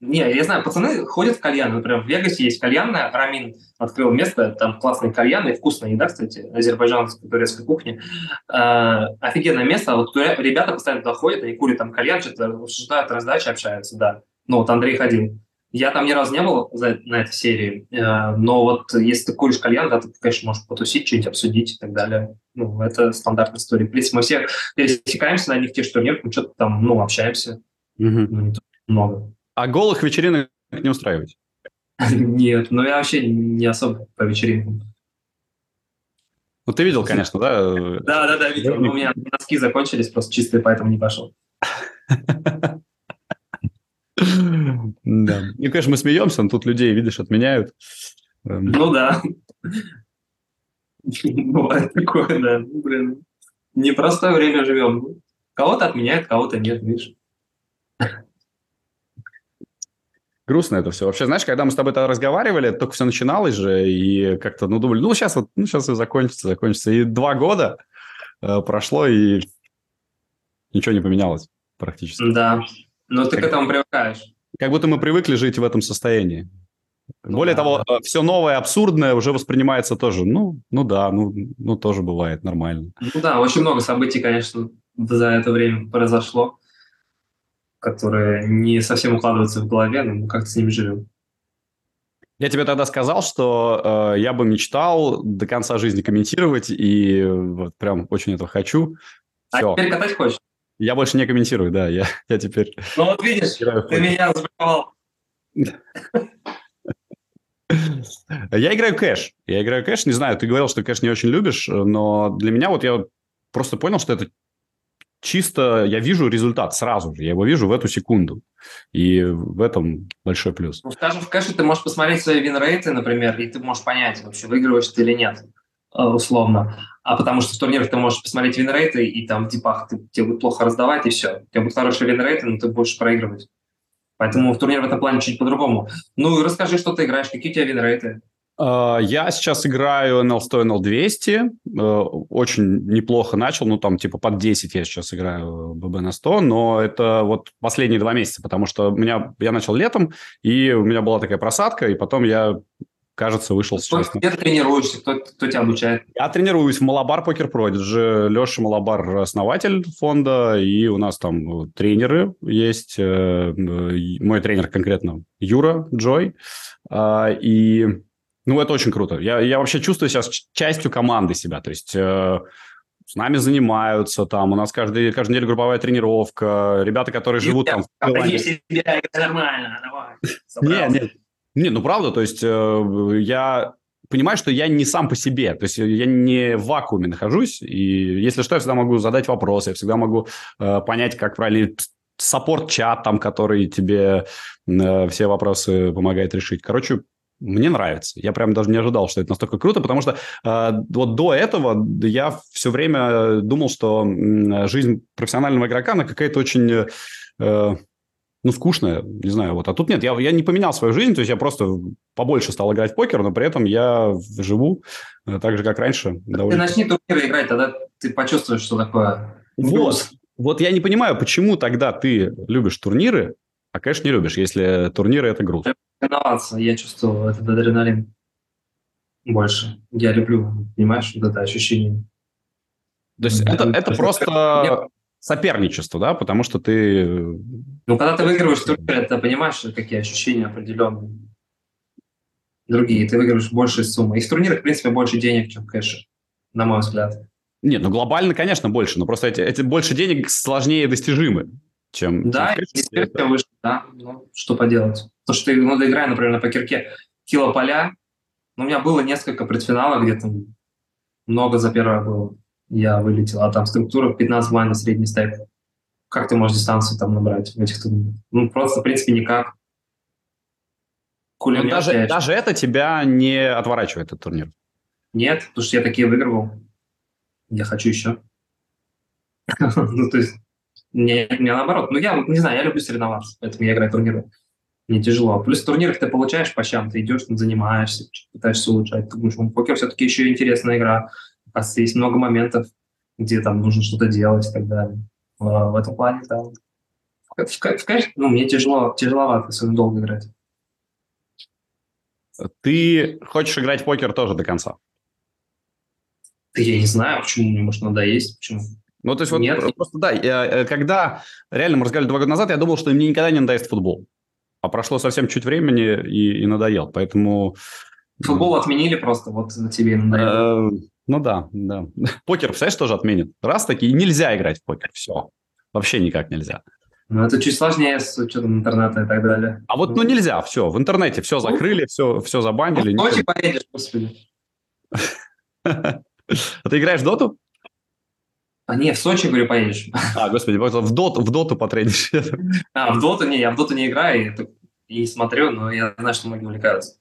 [SPEAKER 3] Не, я знаю, пацаны ходят в кальян. Например, в Вегасе есть кальянная. Рамин открыл место, там классные кальяны, вкусная еда, кстати, азербайджанской, турецкой кухни. Э, офигенное место. Вот ребята постоянно туда ходят, они курят там кальян, что-то обсуждают раздачи, общаются, да. Ну, вот Андрей ходил. Я там ни разу не был за, на этой серии, э, но вот если ты куришь кальян, да, ты, конечно, можешь потусить, что-нибудь обсудить и так далее. Ну, это стандартная история. В принципе, мы все пересекаемся на них, те, что нет, мы что-то там, ну, общаемся. Угу. Ну, не много.
[SPEAKER 2] А голых вечеринок не устраивать?
[SPEAKER 3] Нет, ну я вообще не особо по вечеринкам.
[SPEAKER 2] Ну, ты видел, конечно, да?
[SPEAKER 3] Да, да, да, видел. Но у меня носки закончились, просто чистые, поэтому не пошел.
[SPEAKER 2] Да. И, конечно, мы смеемся, но тут людей, видишь, отменяют.
[SPEAKER 3] Эм. Ну да. Бывает такое, да. Блин. Непростое время живем. Кого-то отменяют, кого-то нет, видишь.
[SPEAKER 2] Грустно это все. Вообще, знаешь, когда мы с тобой тогда разговаривали, только все начиналось же, и как-то, ну, думали, ну, сейчас вот, ну, сейчас и закончится, закончится. И два года э, прошло, и ничего не поменялось практически.
[SPEAKER 3] Да, но ты как... к этому привыкаешь.
[SPEAKER 2] Как будто мы привыкли жить в этом состоянии. Ну, Более да, того, да. Э, все новое, абсурдное уже воспринимается тоже. Ну, ну да, ну, ну тоже бывает нормально.
[SPEAKER 3] Ну да, очень много событий, конечно, за это время произошло которые не совсем укладываются в голове, но мы как-то с ними живем.
[SPEAKER 2] Я тебе тогда сказал, что э, я бы мечтал до конца жизни комментировать, и вот прям очень этого хочу.
[SPEAKER 3] Все. А теперь катать хочешь?
[SPEAKER 2] Я больше не комментирую, да, я, я теперь...
[SPEAKER 3] Ну вот видишь, ты меня забрал.
[SPEAKER 2] Я играю кэш. Я играю кэш. Не знаю, ты говорил, что кэш не очень любишь, но для меня вот я просто понял, что это чисто я вижу результат сразу же, я его вижу в эту секунду. И в этом большой плюс.
[SPEAKER 3] Ну, скажем, в кэше ты можешь посмотреть свои winrate ы, например, и ты можешь понять, вообще выигрываешь ты или нет, э, условно. А потому что в турнирах ты можешь посмотреть winrate ы, и там в deep ах ты, тебе будет плохо раздавать, и все. У тебя будут хорошие winrate ы, но ты будешь проигрывать. Поэтому в турнире в этом плане чуть по-другому. Ну расскажи, что ты играешь, какие у тебя винрейты?
[SPEAKER 2] А, я сейчас играю NL100, NL200. Э, очень неплохо начал. Ну, там, типа, под 10 я сейчас играю ББ на 100. Но это вот последние два месяца, потому что у меня, я начал летом, и у меня была такая просадка, и потом я кажется, вышел
[SPEAKER 3] сейчас. Где ты тренируешься? Кто, кто тебя обучает?
[SPEAKER 2] Я тренируюсь в Малабар Покер Продиджи. Леша Малабар – основатель фонда, и у нас там тренеры есть. Э, мой тренер конкретно Юра Джой. А, и ну, это очень круто. Я, я вообще чувствую себя частью команды себя. То есть э, с нами занимаются там. У нас каждый, каждую неделю групповая тренировка. Ребята, которые живут там... себя, нормально, давай. Нет, нет. Не, ну правда, то есть э, я понимаю, что я не сам по себе, то есть я не в вакууме нахожусь, и если что, я всегда могу задать вопросы, я всегда могу э, понять, как правильно саппорт-чат там, который тебе э, все вопросы помогает решить. Короче, мне нравится. Я прям даже не ожидал, что это настолько круто, потому что э, вот до этого я все время думал, что жизнь профессионального игрока, она какая-то очень, э, ну, скучная, не знаю, вот. А тут нет, я, я не поменял свою жизнь, то есть я просто побольше стал играть в покер, но при этом я живу э, так же, как раньше.
[SPEAKER 3] Довольно... Ты начни турниры играть, тогда ты почувствуешь, что такое.
[SPEAKER 2] Вот. Вот я не понимаю, почему тогда ты любишь турниры, а, конечно, не любишь, если турниры – это грустно
[SPEAKER 3] тренироваться, я чувствовал этот адреналин больше. Я люблю, понимаешь, вот это ощущение.
[SPEAKER 2] То есть это, это просто соперничество, да, потому что ты...
[SPEAKER 3] Ну, когда ты выигрываешь турнир, ты понимаешь, какие ощущения определенные. Другие, ты выигрываешь больше суммы. И в турнирах, в принципе, больше денег, чем в кэше, на мой взгляд.
[SPEAKER 2] Нет, ну глобально, конечно, больше, но просто эти, эти больше денег сложнее достижимы, чем...
[SPEAKER 3] Да, чем выше, да, ну, что поделать. То, что я ну, играю, например, на покерке кило поля, ну, у меня было несколько предфиналов, где там много за первое было. Я вылетел, а там структура 15 блайндов средний стек. Как ты можешь дистанцию там набрать в этих турнирах? Ну, просто, в принципе, никак.
[SPEAKER 2] Кулемет, даже, даже это тебя не отворачивает от турнира?
[SPEAKER 3] Нет, потому что я такие выигрывал. Я хочу еще. ну, то есть, не, не наоборот. Ну, я не знаю, я люблю соревноваться, поэтому я играю турниры не тяжело. Плюс в турнирах ты получаешь по щам, ты идешь, занимаешься, пытаешься улучшать. Ты думаешь, покер все-таки еще интересная игра. Оказывается, есть много моментов, где там нужно что-то делать и так далее. В этом плане, да, в в, кэш, ну, мне тяжело, тяжеловато, особенно долго играть.
[SPEAKER 2] Ты хочешь играть в покер тоже до конца?
[SPEAKER 3] Да я не знаю, почему мне, может, надоесть, почему.
[SPEAKER 2] Ну, то есть, вот
[SPEAKER 3] Нет.
[SPEAKER 2] просто да, я, э, когда реально мы разговаривали два года назад, я думал, что мне никогда не надоест футбол. А прошло совсем чуть времени и, и надоел. Поэтому.
[SPEAKER 3] Футбол отменили просто, вот на тебе надоело.
[SPEAKER 2] Э, Ну да, да. Покер, представляешь, тоже отменят. Раз такие, нельзя играть в покер. Все. Вообще никак нельзя.
[SPEAKER 3] Но это чуть сложнее с учетом интернета и так далее.
[SPEAKER 2] А вот, ну, нельзя, все. В интернете все закрыли, все, все забанили.
[SPEAKER 3] Сочи поедешь, господи.
[SPEAKER 2] А ты играешь в доту?
[SPEAKER 3] А не, в Сочи, говорю, поедешь.
[SPEAKER 2] А, господи, в доту, в доту потренишь.
[SPEAKER 3] А, в доту не, я в доту не играю и, и смотрю, но я знаю, что многие увлекаются.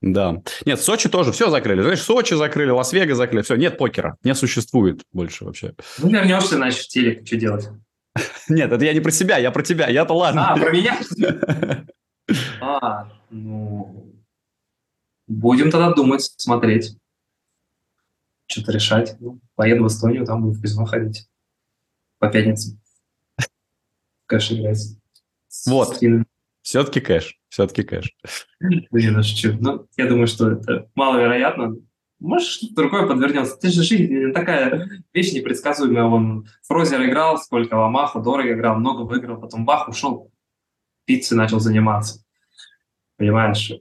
[SPEAKER 2] Да. Нет, Сочи тоже все закрыли. Знаешь, Сочи закрыли, Лас-Вегас закрыли. Все, нет покера. Не существует больше вообще.
[SPEAKER 3] Ну, вернешься, значит, в телек, что делать?
[SPEAKER 2] Нет, это я не про себя, я про тебя. Я-то ладно.
[SPEAKER 3] А, про меня? А, ну... Будем тогда думать, смотреть. Что-то решать. Ну, поеду в Эстонию, там буду в казино ходить. По пятницам. Кэш играть.
[SPEAKER 2] Вот. Все-таки кэш. Все-таки кэш.
[SPEAKER 3] Да не, ну шучу. Ну, я думаю, что это маловероятно. Может, что-то другое подвернется. Ты же жизнь такая вещь непредсказуемая. Он Фрозер играл, сколько Ламаху, дорого играл, много выиграл, потом бах, ушел, пиццей начал заниматься. Понимаешь?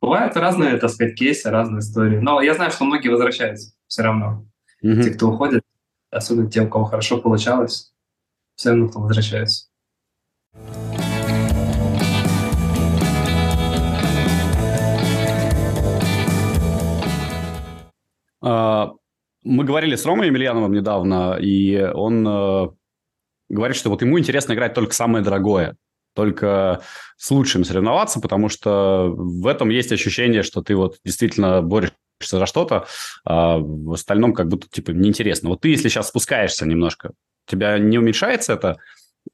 [SPEAKER 3] Бывают разные, так сказать, кейсы, разные истории. Но я знаю, что многие возвращаются все равно.
[SPEAKER 2] Мгм.
[SPEAKER 3] Те, кто уходит, особенно те, у кого хорошо получалось, все равно кто возвращается.
[SPEAKER 2] А, Мы говорили с Ромой Емельяновым недавно, и он э, говорит, что вот ему интересно играть только самое дорогое, только с лучшим соревноваться, потому что в этом есть ощущение, что ты вот действительно борешься за что-то, а в остальном как будто типа неинтересно. Вот ты, если сейчас спускаешься немножко, тебя не уменьшается это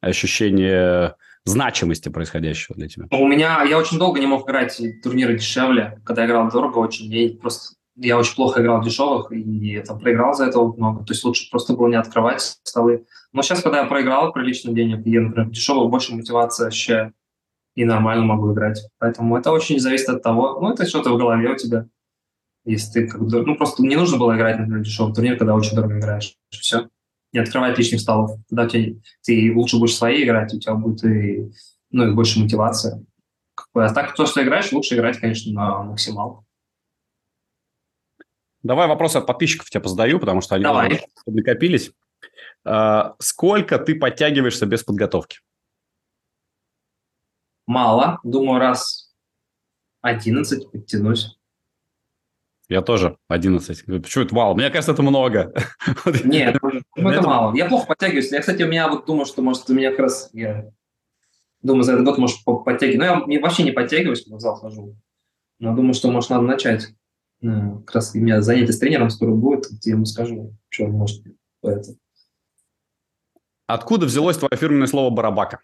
[SPEAKER 2] ощущение значимости происходящего для тебя?
[SPEAKER 3] У меня, я очень долго не мог играть турниры дешевле. Когда я играл дорого очень, я просто я очень плохо играл в дешевых и там проиграл за это много. То есть лучше просто было не открывать столы. Но сейчас, когда я проиграл прилично денег, я, например, в дешевых больше мотивации ощущаю и нормально могу играть. Поэтому это очень зависит от того, ну, это что-то в голове у тебя. Если ты как бы, ну, просто не нужно было играть, например, дешевый турнир, когда очень дорого играешь. Все. Не открывать лишних столов. Тогда у тебя, ты лучше будешь свои играть, у тебя будет и, ну, и больше мотивация. А так, то, что играешь, лучше играть, конечно, на максимал.
[SPEAKER 2] Давай вопросы от подписчиков тебе позадаю, потому что они
[SPEAKER 3] Давай.
[SPEAKER 2] накопились. А, Сколько ты подтягиваешься без подготовки?
[SPEAKER 3] Мало. Думаю, раз 11 подтянусь.
[SPEAKER 2] Я тоже 11. Говорю, Почему это мало? Мне кажется, это много.
[SPEAKER 3] Нет, ну, это
[SPEAKER 2] Это-
[SPEAKER 3] мало. Я плохо подтягиваюсь. Я, кстати, у меня вот думаю, что, может, у меня как раз... Я думаю, за этот год, может, по- подтягивать. Но я вообще не подтягиваюсь, когда в зал хожу. Но думаю, что, может, надо начать. Как раз у меня занятие с тренером скоро будет, я ему скажу, что он может. Поэтому.
[SPEAKER 2] Откуда взялось твое фирменное слово «барабака»?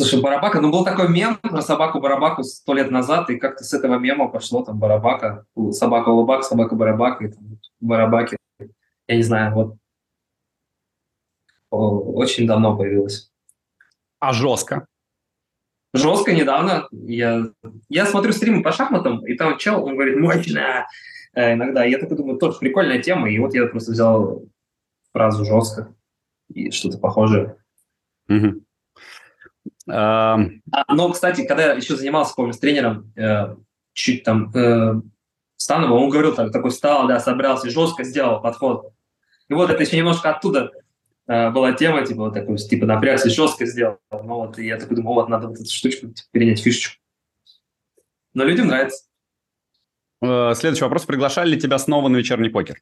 [SPEAKER 3] Слушай, Барабака, ну был такой мем про собаку Барабаку сто лет назад, и как-то с этого мема пошло там Барабака, у- собака Улыбак, собака Барабака, и там Барабаки. Я не знаю, вот очень давно появилось.
[SPEAKER 2] А жестко?
[SPEAKER 3] Жестко недавно. Я, я смотрю стримы по шахматам, и там чел, он говорит, мощно э, иногда. Я такой думаю, тоже прикольная тема, и вот я просто взял фразу жестко и что-то похожее. А, но, кстати, когда я еще занимался, помню, с тренером, э, чуть там э, Становым, он говорил, так, такой встал, да, собрался, жестко сделал подход. И вот это еще немножко оттуда была тема, типа, вот такой, типа, напрягся, жестко сделал. Ну вот, и я такой думал, вот, надо вот эту штучку типа, перенять, фишечку. Но людям нравится.
[SPEAKER 2] э, Следующий вопрос. Приглашали ли тебя снова на вечерний покер?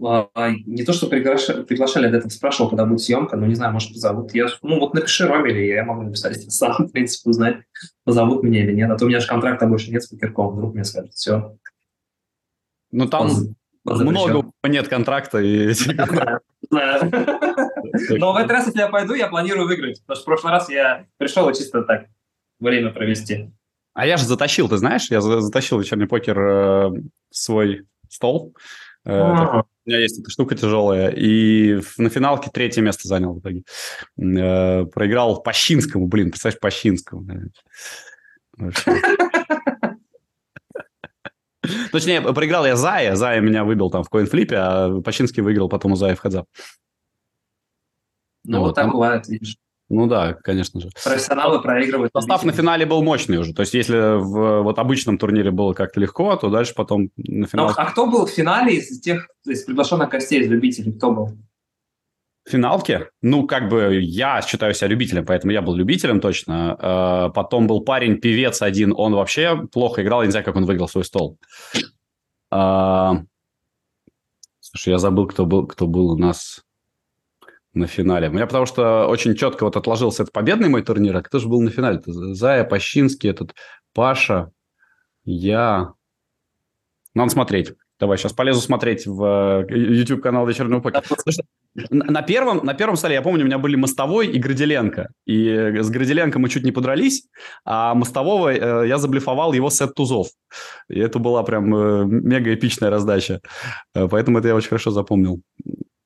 [SPEAKER 3] А, не то, что приглашали, приглашали, я до этого спрашивал, когда будет съемка, но не знаю, может, позовут. Я, ну, вот напиши Роме, или я могу написать сам, в принципе, узнать, позовут меня или нет. А то у меня же контракта больше нет с покерком, вдруг мне скажут, все.
[SPEAKER 2] Ну, там много нет контракта. И...
[SPEAKER 3] Знаю. Но в этот раз, если я пойду, я планирую выиграть. Потому что в прошлый раз я пришел и чисто так время провести.
[SPEAKER 2] А я же затащил, ты знаешь, я за- затащил вечерний покер э, свой стол. А. У меня есть эта штука тяжелая. И на финалке третье место занял в итоге. Проиграл Пащинскому, блин, представляешь, Пащинскому. Точнее, проиграл я Зая. Зая меня выбил там в коинфлипе, а Пащинский выиграл потом у Зая в хедзап.
[SPEAKER 3] Ну, вот так бывает, видишь.
[SPEAKER 2] Ну да, конечно же.
[SPEAKER 3] Профессионалы проигрывают.
[SPEAKER 2] Состав на финале был мощный уже. То есть, если в вот обычном турнире было как-то легко, то дальше потом на финале...
[SPEAKER 3] а кто был в финале из тех, из приглашенных гостей, из любителей, кто был?
[SPEAKER 2] В финалке? Ну, как бы я считаю себя любителем, поэтому я был любителем точно. А, потом был парень, певец один, он вообще плохо играл, я не знаю, как он выиграл свой стол. А, слушай, я забыл, кто был, кто был у нас на финале. У меня потому что очень четко вот отложился этот победный мой турнир. А кто же был на финале? -то? Зая, Пащинский, этот Паша, я. Надо смотреть. Давай, сейчас полезу смотреть в э, YouTube-канал «Вечернего покера». На первом, на первом столе, я помню, у меня были Мостовой и Градиленко. И с Градиленко мы чуть не подрались, а Мостового э, я заблефовал его сет тузов. И это была прям э, мега эпичная раздача. Поэтому это я очень хорошо запомнил.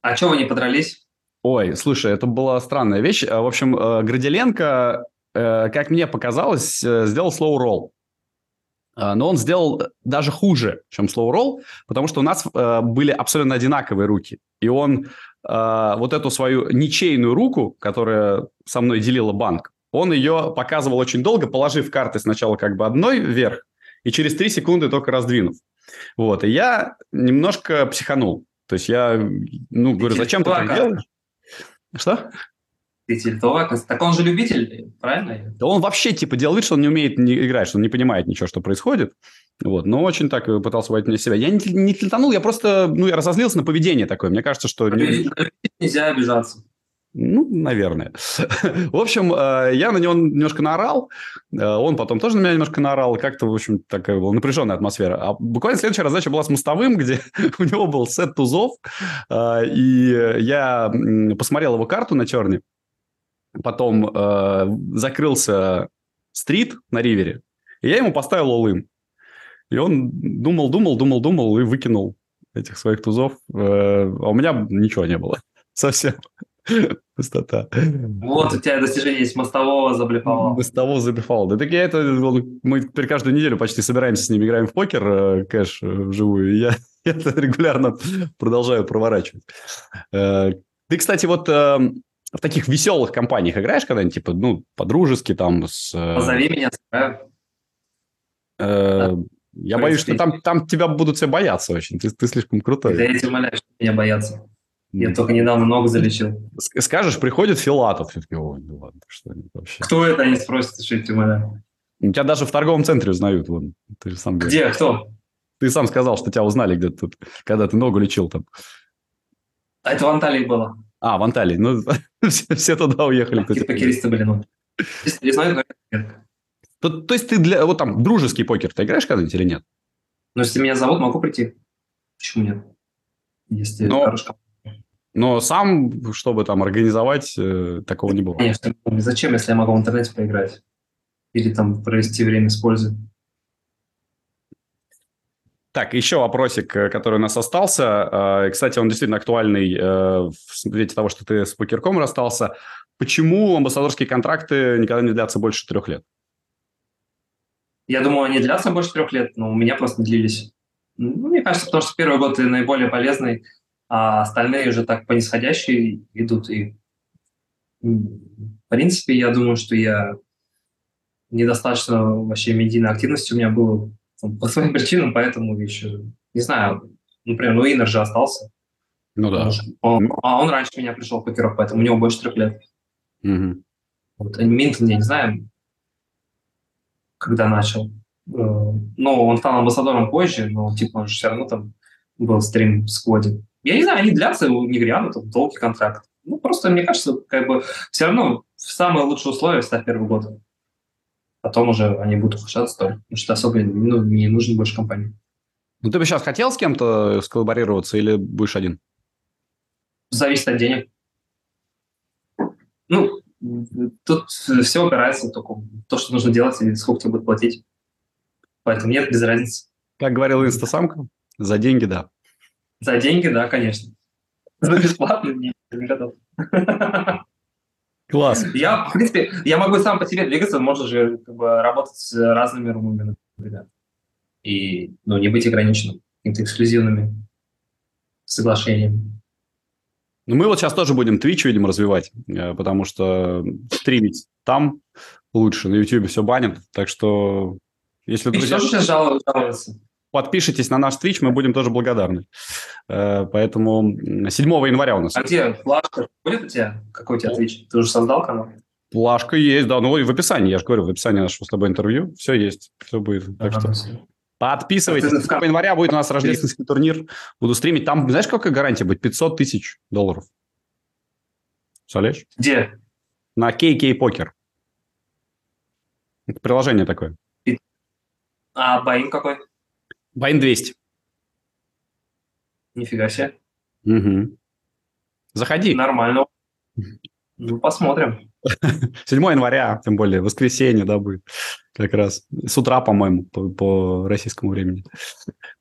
[SPEAKER 3] А что вы не подрались?
[SPEAKER 2] Ой, слушай, это была странная вещь. В общем, э, Градиленко, э, как мне показалось, э, сделал roll. Но он сделал даже хуже, чем slow roll, потому что у нас были абсолютно одинаковые руки. И он вот эту свою ничейную руку, которая со мной делила банк, он ее показывал очень долго, положив карты сначала как бы одной вверх, и через три секунды только раздвинув. Вот, и я немножко психанул. То есть я, ну, говорю, зачем ты так делаешь? Что?
[SPEAKER 3] Ты тильтовак. Так он же любитель, правильно?
[SPEAKER 2] Да он вообще типа делал вид, что он не умеет не играть, что он не понимает ничего, что происходит. Вот, но очень так пытался войти на себя. Я не, не тильтанул, я просто, ну, я разозлился на поведение такое. Мне кажется, что...
[SPEAKER 3] Нельзя обижаться.
[SPEAKER 2] Ну, наверное. В общем, э, я на него немножко наорал. Э, он потом тоже на меня немножко наорал. Как-то, в общем, такая была напряженная атмосфера. А буквально следующая раздача была с Мостовым, где у него был сет тузов. Э, и я посмотрел его карту на черне. Потом закрылся стрит на ривере. И я ему поставил олым. И он думал, думал, думал, думал и выкинул этих своих тузов. А у меня ничего не было совсем. Пустота.
[SPEAKER 3] Вот у тебя достижение есть мостового заблефовал.
[SPEAKER 2] Мостового заблефовал. Да так я это... Мы теперь каждую неделю почти собираемся с ними, играем в покер, э, кэш э, вживую. И я это регулярно продолжаю проворачивать. Э, ты, кстати, вот в таких веселых компаниях играешь когда-нибудь, типа, ну, по-дружески там с...
[SPEAKER 3] Позови меня, сыграю.
[SPEAKER 2] Я боюсь, что там, там тебя будут все бояться очень. Ты, ты слишком крутой.
[SPEAKER 3] Да я тебя умоляю, что меня боятся. Я только недавно ногу залечил.
[SPEAKER 2] Скажешь, приходит Филатов. Все-таки, ой, ну ладно, что
[SPEAKER 3] вообще. Кто это, они спросят, что ты моя?
[SPEAKER 2] Тебя даже в торговом центре узнают. Вон.
[SPEAKER 3] Ты же сам Где? Говоришь. Кто?
[SPEAKER 2] Ты сам сказал, что тебя узнали где-то тут, когда ты ногу лечил там.
[SPEAKER 3] А это в Анталии было.
[SPEAKER 2] А, в Анталии. Ну, все, все туда уехали.
[SPEAKER 3] Какие покеристы были, ну. Я знаю,
[SPEAKER 2] то, то есть ты для... Вот там дружеский покер ты играешь когда-нибудь или нет?
[SPEAKER 3] Ну, если меня зовут, могу прийти. Почему нет? Если Но... хорошая
[SPEAKER 2] но сам, чтобы там организовать, э, такого не было.
[SPEAKER 3] Конечно. Зачем, если я могу в интернете поиграть? Или там провести время с пользой?
[SPEAKER 2] Так, еще вопросик, э, который у нас остался. Э, кстати, он действительно актуальный в свете того, что ты с покерком расстался. Почему амбассадорские контракты никогда не длятся больше трех лет?
[SPEAKER 3] Я думаю, они длятся больше трех лет, но у меня просто длились. Ну, мне кажется, потому что первый год ты наиболее полезный, а остальные уже так по нисходящей идут. И, в принципе, я думаю, что я недостаточно вообще медийной активности у меня было по своим причинам, поэтому еще, не знаю, например, ну, Иннер же остался.
[SPEAKER 2] Ну да.
[SPEAKER 3] Он, а он раньше меня пришел в покеров, поэтому у него больше трех лет.
[SPEAKER 2] Угу.
[SPEAKER 3] Вот, Минтон, я не знаю, когда начал. Но он стал амбассадором позже, но типа он же все равно там был стрим в скводе. Я не знаю, они длятся у Негриана, там долгий контракт. Ну, просто, мне кажется, как бы все равно в самые лучшие условия ставь первый год. Потом уже они будут ухудшаться тоже, потому что особо ну, не нужен больше компании.
[SPEAKER 2] Ну, ты бы сейчас хотел с кем-то сколлаборироваться или будешь один?
[SPEAKER 3] Зависит от денег. Ну, тут все опирается только то, что нужно делать и сколько тебе будут платить. Поэтому нет, без разницы.
[SPEAKER 2] Как говорил инстасамка, за деньги – да.
[SPEAKER 3] За деньги, да, конечно. За бесплатно не, не готов.
[SPEAKER 2] Класс.
[SPEAKER 3] Я, в принципе, я могу сам по себе двигаться, можно же как бы, работать с разными румами, например. И ну, не быть ограниченным какими-то эксклюзивными соглашениями.
[SPEAKER 2] Ну, мы вот сейчас тоже будем Twitch, видимо, развивать, э, потому что стримить там лучше, на YouTube все банят, так что если
[SPEAKER 3] Twitch
[SPEAKER 2] друзья...
[SPEAKER 3] тоже сейчас жалуются?
[SPEAKER 2] Подпишитесь на наш Twitch, мы будем тоже благодарны. Э, поэтому 7 января у нас.
[SPEAKER 3] А где флажка? Будет у тебя? Какой у тебя Twitch? Ты уже создал канал?
[SPEAKER 2] Плашка есть, да. Ну, и в описании, я же говорю, в описании нашего с тобой интервью все есть, все будет. Так что подписывайтесь.
[SPEAKER 3] А ты
[SPEAKER 2] 7 января будет у нас рождественский турнир. Буду стримить. Там, знаешь, какая гарантия будет? 500 тысяч долларов. Представляешь?
[SPEAKER 3] Где?
[SPEAKER 2] На KK Poker. Это приложение такое.
[SPEAKER 3] А Баин какой?
[SPEAKER 2] Байн 200.
[SPEAKER 3] Нифига себе.
[SPEAKER 2] Угу. Заходи.
[SPEAKER 3] Нормально. Ну, посмотрим.
[SPEAKER 2] 7 января, тем более, воскресенье, да, будет как раз. С утра, по-моему, по, по российскому времени.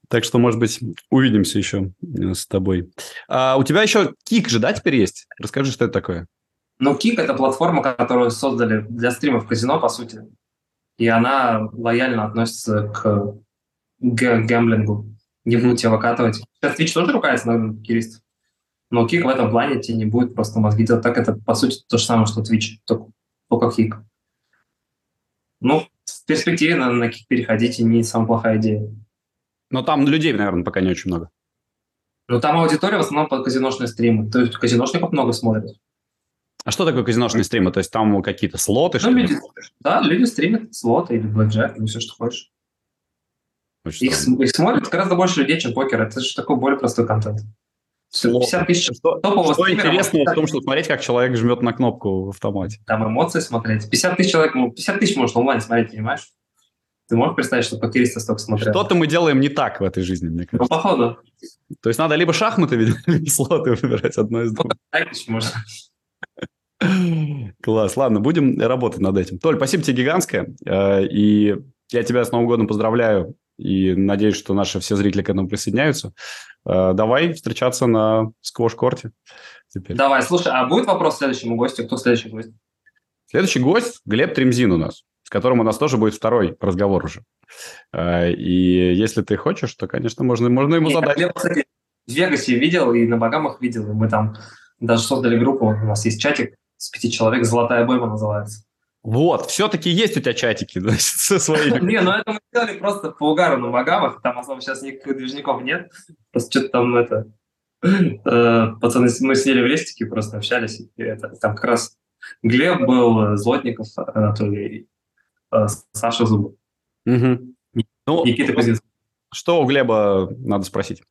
[SPEAKER 2] Так что, может быть, увидимся еще э, с тобой. А, у тебя еще Кик же, да, теперь есть? Расскажи, что это такое.
[SPEAKER 3] Ну, Кик – это платформа, которую создали для стримов казино, по сути. И она лояльно относится к гэмблингу. Не будут тебя выкатывать. Сейчас Twitch тоже ругается на киристов. Но Кик в этом плане тебе не будет просто мозги делать. Так это, по сути, то же самое, что Twitch, только, только Кик. Ну, в перспективе на, на Кик переходите не самая плохая идея.
[SPEAKER 2] Но там людей, наверное, пока не очень много.
[SPEAKER 3] Но там аудитория в основном под казиношные стримы. То есть казиношников много смотрят.
[SPEAKER 2] А что такое казиношные стримы? То есть там какие-то слоты?
[SPEAKER 3] Ну, люди, да, люди стримят слоты или блэкджек, или все, что хочешь.
[SPEAKER 2] Очень
[SPEAKER 3] Их,
[SPEAKER 2] странно.
[SPEAKER 3] их смотрит гораздо больше людей, чем покер. Это же такой более простой контент. Всё,
[SPEAKER 2] Слоты.
[SPEAKER 3] 50 тысяч
[SPEAKER 2] Что,
[SPEAKER 3] топового
[SPEAKER 2] что интересного в том, что смотреть, как человек жмет на кнопку в автомате?
[SPEAKER 3] там эмоции смотреть. 50 тысяч человек, ну, 50 тысяч может онлайн смотреть, понимаешь? Ты можешь представить, что покеристы столько смотрят?
[SPEAKER 2] Что-то мы делаем не так в этой жизни, мне
[SPEAKER 3] Ну,
[SPEAKER 2] кажется.
[SPEAKER 3] походу.
[SPEAKER 2] То есть надо либо шахматы, видимо, либо слоты выбирать одно из двух.
[SPEAKER 3] Можно.
[SPEAKER 2] Класс, ладно, будем работать над этим. Толь, спасибо тебе гигантское. Э, И я тебя с Новым годом поздравляю. И надеюсь, что наши все зрители к этому присоединяются. Э, Давай встречаться на сквош-корте теперь.
[SPEAKER 3] Давай, слушай, а будет вопрос следующему гостю? Кто следующий гость?
[SPEAKER 2] Следующий гость Глеб Тремзин у нас, с которым у нас тоже будет второй разговор уже. Э, И если ты хочешь, то, конечно, можно, можно ему
[SPEAKER 3] Не,
[SPEAKER 2] задать.
[SPEAKER 3] Я, кстати, в Вегасе видел и на Багамах видел. И мы там даже создали группу. У нас есть чатик с пяти человек. «Золотая бойма» называется.
[SPEAKER 2] Вот, все-таки есть у тебя чатики значит, со своими.
[SPEAKER 3] Не, ну это мы сделали просто по угару на Багамах. Там особо сейчас никаких движников нет. Просто что-то там это... э, Пацаны, мы сидели в рестике, просто общались. И это, там как раз Глеб был, э, Злотников Анатолий, э, Саша Зубов.
[SPEAKER 2] Ну,
[SPEAKER 3] Никита Кузнецов.
[SPEAKER 2] что у Глеба надо спросить?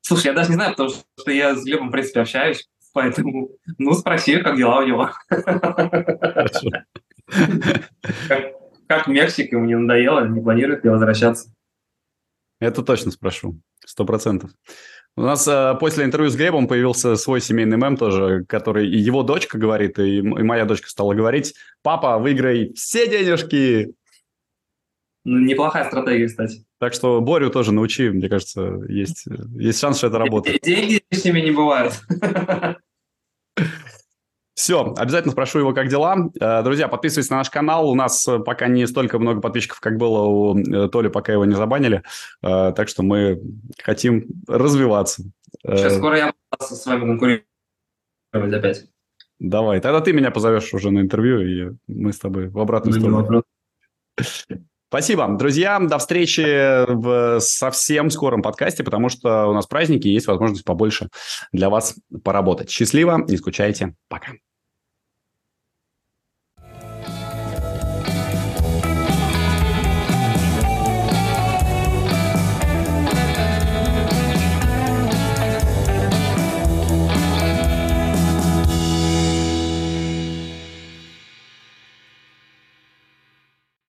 [SPEAKER 3] Слушай, я даже не знаю, потому что я с Глебом, в принципе, общаюсь. Поэтому, ну, спроси, как дела у него. Как, как Мексика ему не надоело, не планирует ли возвращаться.
[SPEAKER 2] Это точно спрошу, сто процентов. У нас э, после интервью с Глебом появился свой семейный мем тоже, который и его дочка говорит, и, и моя дочка стала говорить, папа, выиграй все денежки.
[SPEAKER 3] Ну, неплохая стратегия, кстати.
[SPEAKER 2] Так что Борю тоже научи, мне кажется, есть, есть шанс, что это работает.
[SPEAKER 3] Деньги лишними не бывают.
[SPEAKER 2] Все, обязательно спрошу его, как дела. Э, Друзья, подписывайтесь на наш канал. У нас э, пока не столько много подписчиков, как было у э, Толи, пока его не забанили. Так что мы хотим развиваться.
[SPEAKER 3] Сейчас скоро я буду со вами конкурировать опять.
[SPEAKER 2] Давай, тогда ты меня позовешь уже на интервью, и мы с тобой в обратную
[SPEAKER 3] Ну,
[SPEAKER 2] сторону. Спасибо. Друзья, до встречи в совсем скором подкасте, потому что у нас праздники, и есть возможность побольше для вас поработать. Счастливо, не скучайте. Пока.